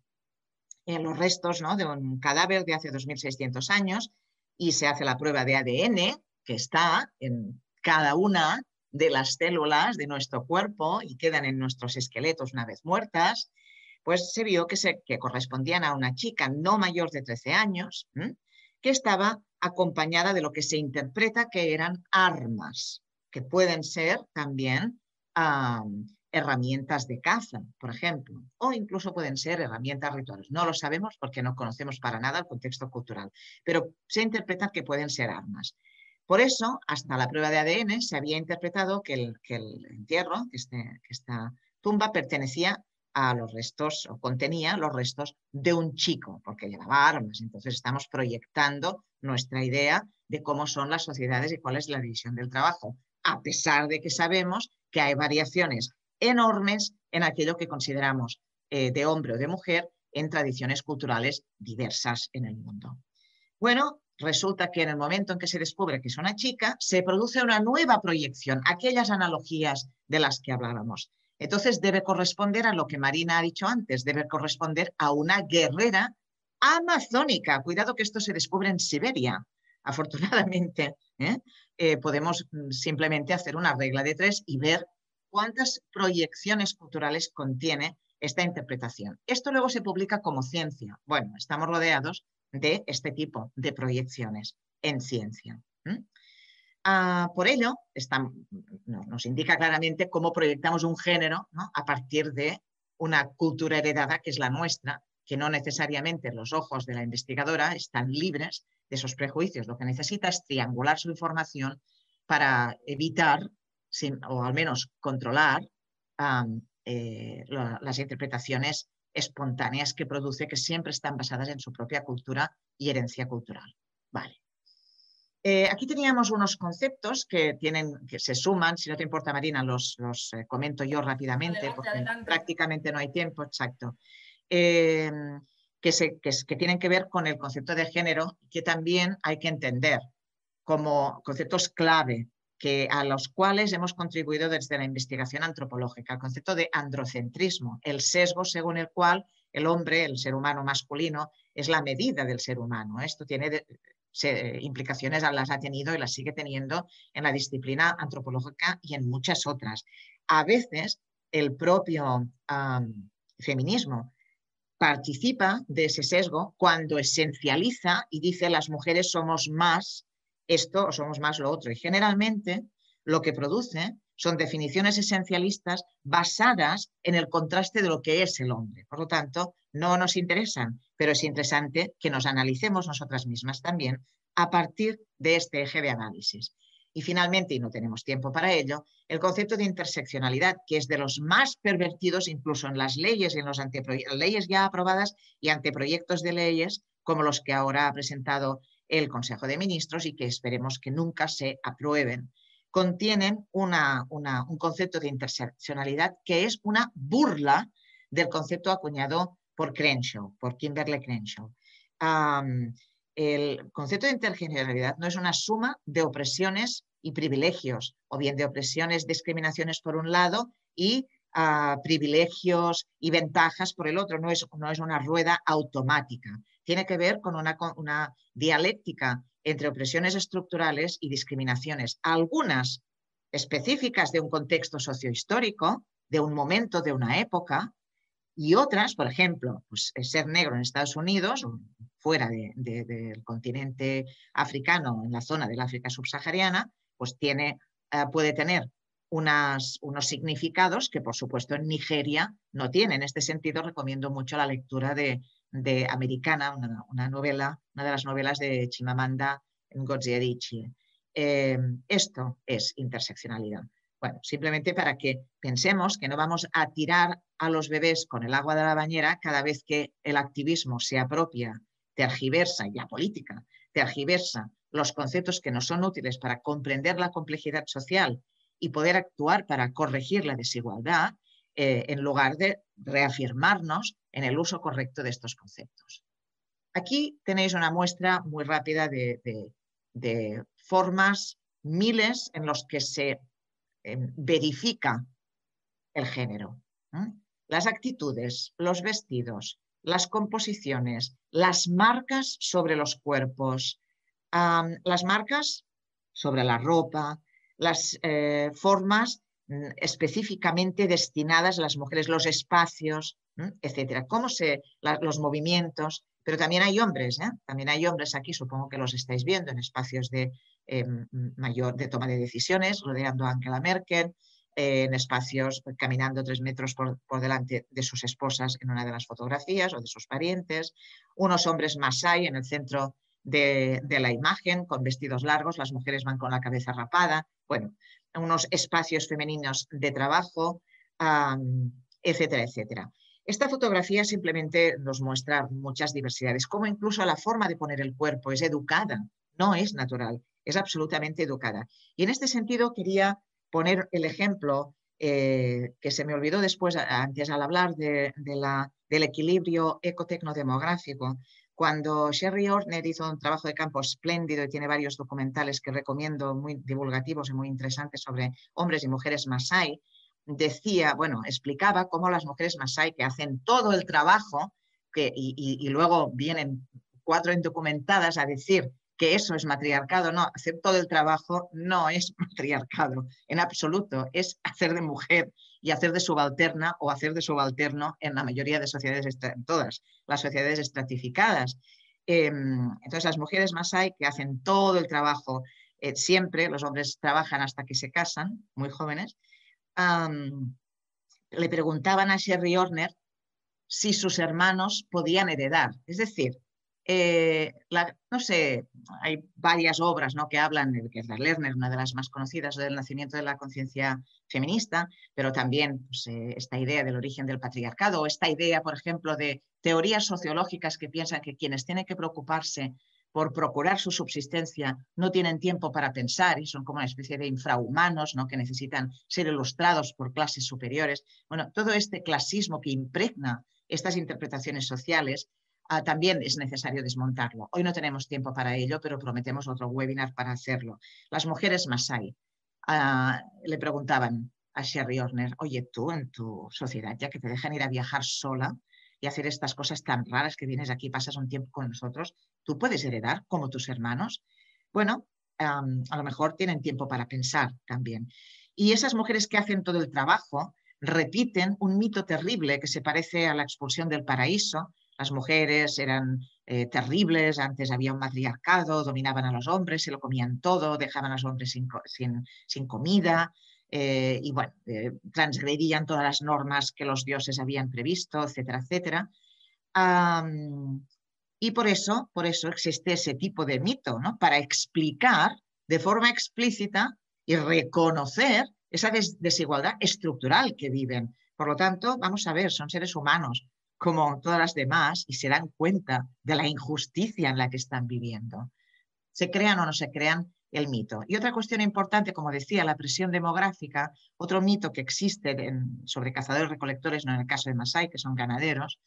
en los restos ¿no? de un cadáver de hace 2.600 años y se hace la prueba de ADN que está en cada una de las células de nuestro cuerpo y quedan en nuestros esqueletos una vez muertas pues se vio que, se, que correspondían a una chica no mayor de 13 años, que estaba acompañada de lo que se interpreta que eran armas, que pueden ser también herramientas de caza, por ejemplo, o incluso pueden ser herramientas rituales. No lo sabemos porque no conocemos para nada el contexto cultural, pero se interpreta que pueden ser armas. Por eso, hasta la prueba de ADN se había interpretado que el, entierro, que, este, que esta tumba pertenecía a los restos o contenía los restos de un chico, porque llevaba armas. Entonces estamos proyectando nuestra idea de cómo son las sociedades y cuál es la división del trabajo, a pesar de que sabemos que hay variaciones enormes en aquello que consideramos eh, de hombre o de mujer en tradiciones culturales diversas en el mundo. Bueno, resulta que en el momento en que se descubre que es una chica, se produce una nueva proyección, aquellas analogías de las que hablábamos. Entonces debe corresponder a lo que Marina ha dicho antes, debe corresponder a una guerrera amazónica. Cuidado que esto se descubre en Siberia. Afortunadamente, ¿eh? Eh, podemos mm, simplemente hacer una regla de tres y ver cuántas proyecciones culturales contiene esta interpretación. Esto luego se publica como ciencia. Bueno, estamos rodeados de este tipo de proyecciones en ciencia. Ah, por ello, nos indica claramente cómo proyectamos un género a partir de una cultura heredada que es la nuestra, que no necesariamente los ojos de la investigadora están libres de esos prejuicios. Lo que necesita es triangular su información para evitar, o al menos controlar, eh, las interpretaciones espontáneas que produce, que siempre están basadas en su propia cultura y herencia cultural. Vale. Eh, aquí teníamos unos conceptos que, tienen, que se suman, si no te importa Marina, los, eh, comento yo rápidamente porque prácticamente no hay tiempo, exacto, em, que, se, que, tienen que ver con el concepto de género que también hay que entender como conceptos clave a los cuales hemos contribuido desde la investigación antropológica, el concepto de androcentrismo, el sesgo según el cual el hombre, el ser humano masculino, es la medida del ser humano. Esto tiene implicaciones, las ha tenido y las sigue teniendo en la disciplina antropológica y en muchas otras. A veces el propio feminismo participa de ese sesgo cuando esencializa y dice las mujeres somos más esto o somos más lo otro. Y generalmente lo que produce son definiciones esencialistas basadas en el contraste de lo que es el hombre. Por lo tanto, no nos interesan, pero es interesante que nos analicemos nosotras mismas también a partir de este eje de análisis. Y finalmente, y no tenemos tiempo para ello, el concepto de interseccionalidad, que es de los más pervertidos incluso en las leyes en leyes ya aprobadas y anteproyectos de leyes, como los que ahora ha presentado el Consejo de Ministros y que esperemos que nunca se aprueben, contienen un concepto de interseccionalidad que es una burla del concepto acuñado por Crenshaw, por Kimberly Crenshaw. El concepto de intergeneracionalidad no es una suma de opresiones y privilegios, o bien de opresiones, discriminaciones por un lado y ah, privilegios y ventajas por el otro, no es, no es una rueda automática. Tiene que ver con una, una dialéctica entre opresiones estructurales y discriminaciones, algunas específicas de un contexto sociohistórico, de un momento, de una época, y otras, por ejemplo, pues, ser negro en Estados Unidos, fuera del continente africano, en la zona del África subsahariana, pues tiene, eh, puede tener unos significados que, por supuesto, en Nigeria no tiene. En este sentido, recomiendo mucho la lectura de, Americana, una, novela, una de las novelas de Chimamanda Ngozi Adichie. Eh, esto es interseccionalidad. Bueno, simplemente para que pensemos que no vamos a tirar a los bebés con el agua de la bañera cada vez que el activismo se apropia tergiversa, y la política, tergiversa los conceptos que nos son útiles para comprender la complejidad social y poder actuar para corregir la desigualdad, eh, en lugar de reafirmarnos en el uso correcto de estos conceptos. Aquí tenéis una muestra muy rápida de, formas, miles en los que se em, verifica el género. Las actitudes, los vestidos, las composiciones, las marcas sobre los cuerpos, las marcas sobre la ropa, las eh, formas mm, específicamente destinadas a las mujeres, los espacios, etcétera, cómo se, los movimientos, pero también hay hombres, ¿eh? también hay hombres aquí, supongo que los estáis viendo en espacios de em, mayor de toma de decisiones, rodeando a Angela Merkel, en espacios pues, caminando tres metros por, delante de sus esposas en una de las fotografías o de sus parientes, unos hombres masai en el centro de, la imagen con vestidos largos, las mujeres van con la cabeza rapada, bueno, unos espacios femeninos de trabajo, etcétera, etcétera. Esta fotografía simplemente nos muestra muchas diversidades, como incluso la forma de poner el cuerpo es educada, no es natural, es absolutamente educada. Y en este sentido quería poner el ejemplo eh, que se me olvidó después, antes al hablar de, la, del equilibrio ecotecnodemográfico, cuando Sherry Orner hizo un trabajo de campo espléndido y tiene varios documentales que recomiendo muy divulgativos y muy interesantes sobre hombres y mujeres masai, decía, bueno, explicaba cómo las mujeres masai que hacen todo el trabajo que, y luego vienen cuatro indocumentadas a decir que eso es matriarcado. No, hacer todo el trabajo no es [laughs] matriarcado en absoluto, es hacer de mujer y hacer de subalterna o hacer de subalterno en la mayoría de sociedades, todas las sociedades estratificadas. Em, entonces, las mujeres más hay que hacen todo el trabajo eh, siempre, los hombres trabajan hasta que se casan, muy jóvenes. le preguntaban a Sherry Horner si sus hermanos podían heredar. Es decir, eh, no sé, hay varias obras ¿no? que hablan, de que es Lerner, una de las más conocidas del nacimiento de la conciencia feminista, pero también pues, eh, esta idea del origen del patriarcado, o esta idea, por ejemplo, de teorías sociológicas que piensan que quienes tienen que preocuparse por procurar su subsistencia no tienen tiempo para pensar y son como una especie de infrahumanos ¿no? que necesitan ser ilustrados por clases superiores. Bueno, todo este clasismo que impregna estas interpretaciones sociales Ah, también es necesario desmontarlo. Hoy no tenemos tiempo para ello, pero prometemos otro webinar para hacerlo. Las mujeres Masai ah, le preguntaban a Sherry Horner, oye, tú en tu sociedad, ya que te dejan ir a viajar sola, y hacer estas cosas tan raras que vienes aquí, pasas un tiempo con nosotros, tú puedes heredar como tus hermanos. Bueno, a lo mejor tienen tiempo para pensar también. Y esas mujeres que hacen todo el trabajo repiten un mito terrible que se parece a la expulsión del paraíso. Las mujeres eran eh, terribles, antes había un matriarcado, dominaban a los hombres, se lo comían todo, dejaban a los hombres sin, comida eh, y bueno, eh, transgredían todas las normas que los dioses habían previsto, etcétera, etcétera. y por eso, por eso existe ese tipo de mito, ¿no? Para explicar de forma explícita y reconocer esa desigualdad estructural que viven. Por lo tanto, vamos a ver, son seres humanos como todas las demás y se dan cuenta de la injusticia en la que están viviendo. Se crean o no se crean el mito. Y otra cuestión importante, como decía, la presión demográfica, otro mito que existe sobre cazadores recolectores, no en el caso de Masai, que son ganaderos,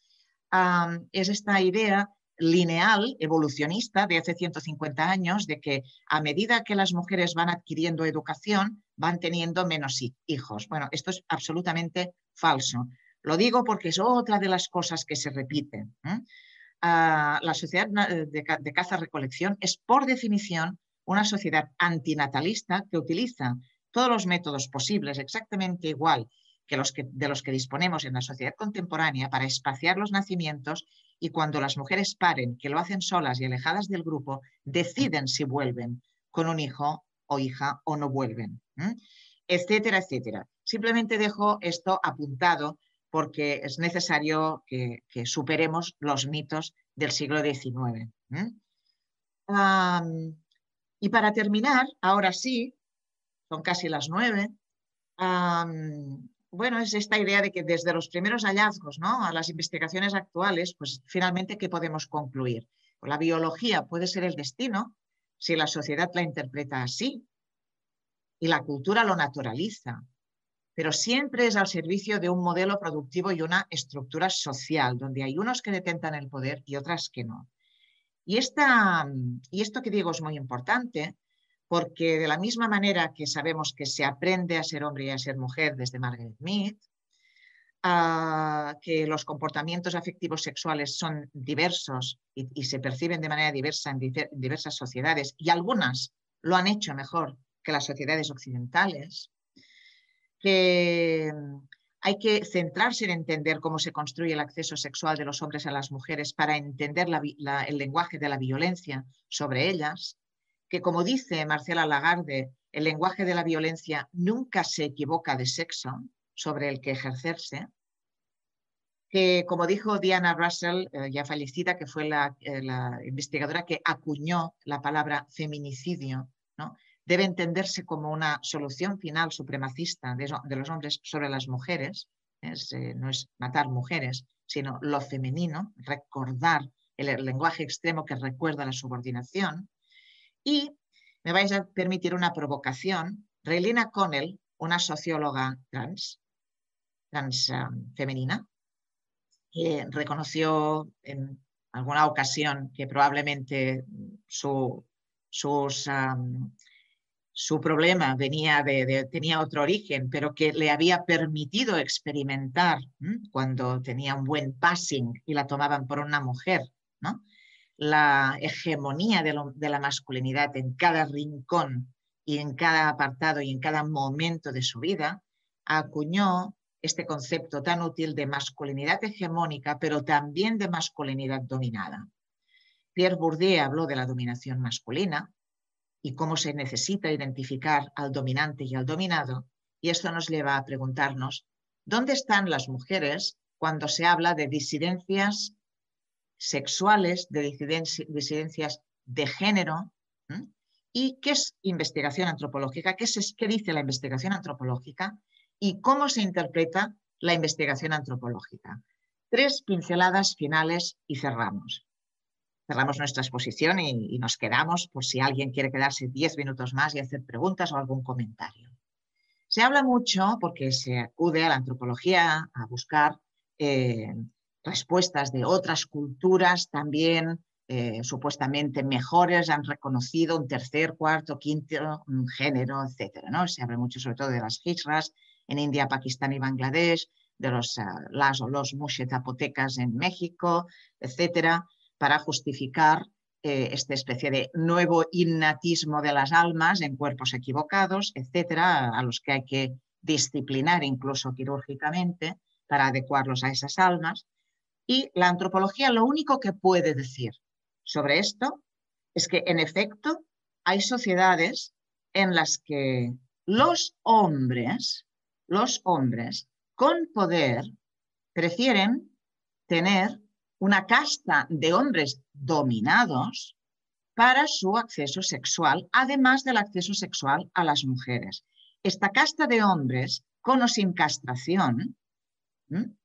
es esta idea lineal, evolucionista de hace 150 años, de que a medida que las mujeres van adquiriendo educación, van teniendo menos hijos. Bueno, esto es absolutamente falso. Lo digo porque es otra de las cosas que se repiten. Ah, la sociedad de, caza-recolección es, por definición, una sociedad antinatalista que utiliza todos los métodos posibles, exactamente igual que los que, de los que disponemos en la sociedad contemporánea, para espaciar los nacimientos y cuando las mujeres paren, que lo hacen solas y alejadas del grupo, deciden si vuelven con un hijo o hija o no vuelven, etcétera, etcétera. Simplemente dejo esto apuntado porque es necesario que, superemos los mitos del siglo XIX. y para terminar, ahora sí, son casi las nueve, bueno, es esta idea de que desde los primeros hallazgos ¿no? a las investigaciones actuales, pues finalmente, ¿qué podemos concluir? La biología puede ser el destino si la sociedad la interpreta así y la cultura lo naturaliza, pero siempre es al servicio de un modelo productivo y una estructura social, donde hay unos que detentan el poder y otras que no. Y, esta, y esto que digo es muy importante porque de la misma manera que sabemos que se aprende a ser hombre y a ser mujer desde Margaret Mead, que los comportamientos afectivos sexuales son diversos y, se perciben de manera diversa en diversas sociedades y algunas lo han hecho mejor que las sociedades occidentales, que hay que centrarse en entender cómo se construye el acceso sexual de los hombres a las mujeres para entender el lenguaje de la violencia sobre ellas, que, como dice Marcela Lagarde, el lenguaje de la violencia nunca se equivoca de sexo sobre el que ejercerse, que, como dijo Diana Russell, eh, ya fallecida, que fue eh, la, investigadora que acuñó la palabra feminicidio, ¿no? Debe entenderse como una solución final supremacista de, los hombres sobre las mujeres, eh, no es matar mujeres, sino lo femenino, recordar el lenguaje extremo que recuerda la subordinación, y me vais a permitir una provocación. Relina Connell, una socióloga trans, trans um, femenina, reconoció en alguna ocasión que probablemente su, um, su problema venía de, tenía otro origen, pero que le había permitido experimentar cuando tenía un buen passing y la tomaban por una mujer, ¿no? la hegemonía de, la masculinidad en cada rincón y en cada apartado y en cada momento de su vida, acuñó este concepto tan útil de masculinidad hegemónica, pero también de masculinidad dominada. Pierre Bourdieu habló de la dominación masculina y cómo se necesita identificar al dominante y al dominado, y esto nos lleva a preguntarnos, ¿dónde están las mujeres cuando se habla de disidencias sexuales, de disidencias de género. ¿Y qué es investigación antropológica? ¿Qué, es, ¿Qué dice la investigación antropológica? ¿Y cómo se interpreta la investigación antropológica? Tres pinceladas finales y cerramos. Cerramos nuestra exposición y, nos quedamos por si alguien quiere quedarse diez minutos más y hacer preguntas o algún comentario. Se habla mucho porque se acude a la antropología a buscar eh, respuestas de otras culturas también eh, supuestamente mejores han reconocido un tercer, cuarto, quinto género, etc. ¿no? Se habla mucho sobre todo de las hijras en India, Pakistán y Bangladesh, de los, las o los zapotecas en México, etcétera, para justificar eh, esta especie de nuevo innatismo de las almas en cuerpos equivocados, etcétera, a los que hay que disciplinar incluso quirúrgicamente para adecuarlos a esas almas. Y la antropología lo único que puede decir sobre esto es que en efecto hay sociedades en las que los hombres, los hombres con poder prefieren tener una casta de hombres dominados para su acceso sexual, además del acceso sexual a las mujeres. Esta casta de hombres, con o sin castración,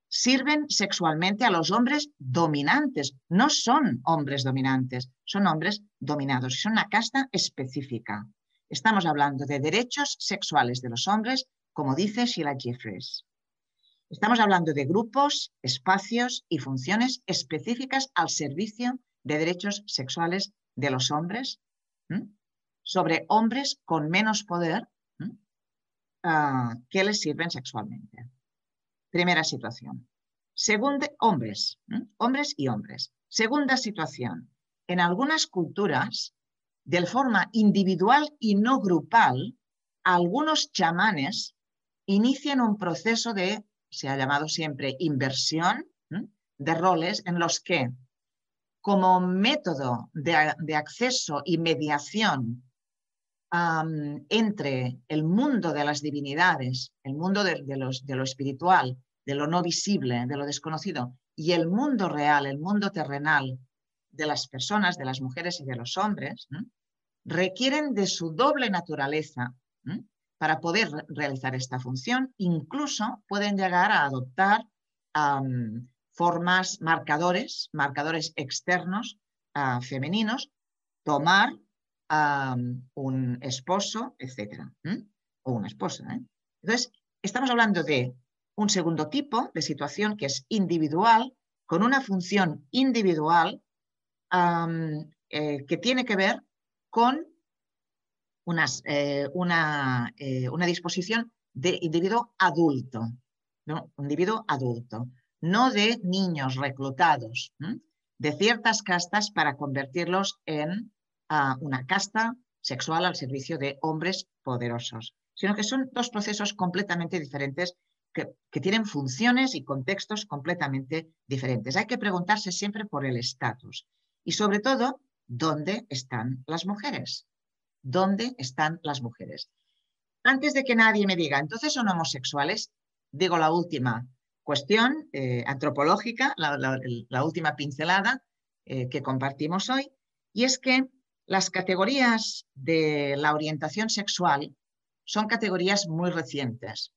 sirven sexualmente a los hombres dominantes. No son hombres dominantes, son hombres dominados. Son una casta específica. Estamos hablando de derechos sexuales de los hombres, como dice Sheila Jeffries. Estamos hablando de grupos, espacios y funciones específicas al servicio de derechos sexuales de los hombres sobre hombres con menos poder ah, que les sirven sexualmente. Primera situación. Segunda, hombres, hombres y hombres. Segunda situación. En algunas culturas, de forma individual y no grupal, algunos chamanes inician un proceso de se ha llamado siempre inversión de roles en los que como método de, acceso y mediación entre el mundo de las divinidades, el mundo de, lo espiritual, de lo no visible, de lo desconocido, y el mundo real, el mundo terrenal de las personas, de las mujeres y de los hombres, requieren de su doble naturaleza para poder realizar esta función, incluso pueden llegar a adoptar formas, marcadores, marcadores externos ah, femeninos, tomar un esposo, etc. O una esposa. ¿eh? Entonces, estamos hablando de un segundo tipo de situación que es individual, con una función individual eh, que tiene que ver con eh, una, eh, una, disposición de individuo adulto, ¿no? individuo adulto, no de niños reclutados de ciertas castas para convertirlos en ah, una casta sexual al servicio de hombres poderosos, sino que son dos procesos completamente diferentes que, que tienen funciones y contextos completamente diferentes. Hay que preguntarse siempre por el estatus y sobre todo, ¿dónde están las mujeres? ¿Dónde están las mujeres? Antes de que nadie me diga, entonces son homosexuales, digo la última cuestión eh, antropológica, la, última pincelada eh, que compartimos hoy, y es que las categorías de la orientación sexual son categorías muy recientes.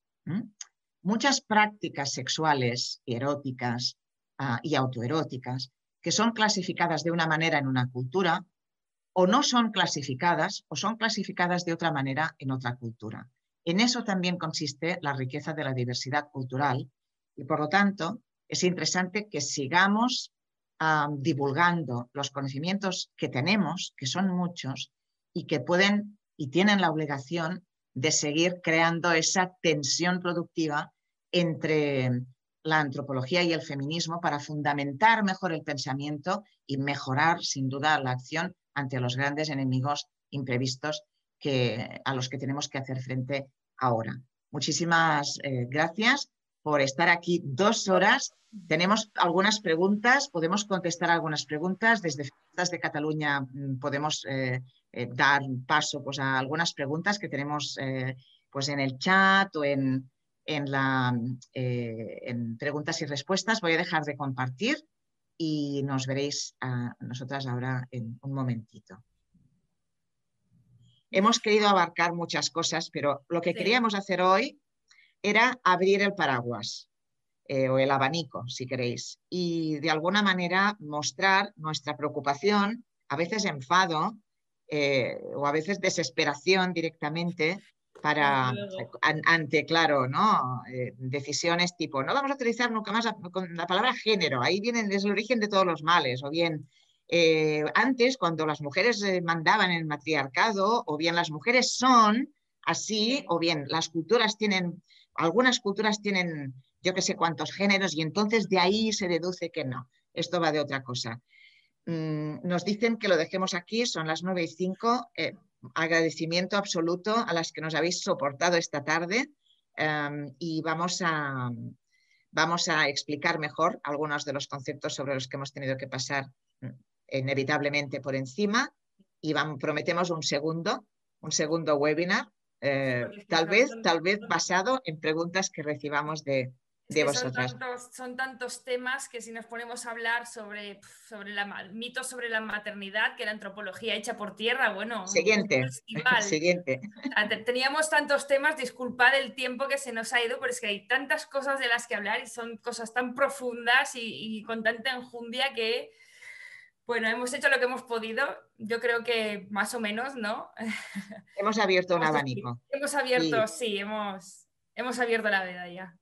Muchas prácticas sexuales eróticas ah, y autoeróticas que son clasificadas de una manera en una cultura o no son clasificadas o son clasificadas de otra manera en otra cultura. En eso también consiste la riqueza de la diversidad cultural y por lo tanto es interesante que sigamos divulgando los conocimientos que tenemos, que son muchos y que pueden y tienen la obligación de seguir creando esa tensión productiva entre la antropología y el feminismo para fundamentar mejor el pensamiento y mejorar sin duda la acción ante los grandes enemigos imprevistos que, a los que tenemos que hacer frente ahora. Muchísimas eh, gracias por estar aquí dos horas. Tenemos algunas preguntas, podemos contestar algunas preguntas. Desde Fiestas de Cataluña mm, podemos eh, eh, dar paso pues, a algunas preguntas que tenemos pues, en el chat o en, en, la, en preguntas y respuestas. Voy a dejar de compartir y nos veréis a nosotras ahora en un momentito. Hemos querido abarcar muchas cosas, pero lo que queríamos hacer hoy era abrir el paraguas eh, o el abanico, si queréis, y de alguna manera mostrar nuestra preocupación, a veces enfado eh, o a veces desesperación directamente para ante, claro, ¿no? Eh, decisiones tipo, no vamos a utilizar nunca más la, palabra género, ahí viene, es el origen de todos los males, o bien eh, antes cuando las mujeres eh, mandaban el matriarcado, o bien las mujeres son así, o bien las culturas tienen, algunas culturas tienen yo que sé cuántos géneros y entonces de ahí se deduce que no, esto va de otra cosa. Mm, nos dicen que lo dejemos aquí, son las 9 y 5. Agradecimiento absoluto a las que nos habéis soportado esta tarde em, y vamos a, vamos a explicar mejor algunos de los conceptos sobre los que hemos tenido que pasar mm, inevitablemente por encima. Y prometemos un segundo, un segundo webinar, eh, tal vez, tal vez basado en preguntas que recibamos de, son tantos, son tantos, temas que si nos ponemos a hablar sobre, sobre la, mitos sobre la maternidad, que la antropología hecha por tierra, bueno. Siguiente. Siguiente. Teníamos tantos temas, disculpad el tiempo que se nos ha ido, pero es que hay tantas cosas de las que hablar y son cosas tan profundas y, con tanta enjundia que, bueno, hemos hecho lo que hemos podido. Yo creo que más o menos, ¿no? Hemos abierto un [laughs] abanico. Hemos abierto, sí, hemos, hemos abierto la veda ya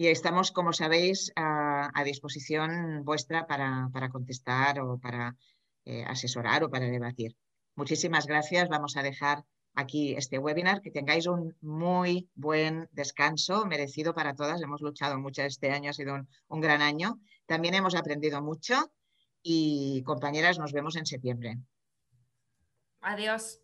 y estamos, como sabéis, a, disposición vuestra para, contestar o para eh, asesorar o para debatir. Muchísimas gracias. Vamos a dejar aquí este webinar. Que tengáis un muy buen descanso, merecido para todas. Hemos luchado mucho este año, ha sido un gran año. También hemos aprendido mucho y compañeras, nos vemos en septiembre. Adiós.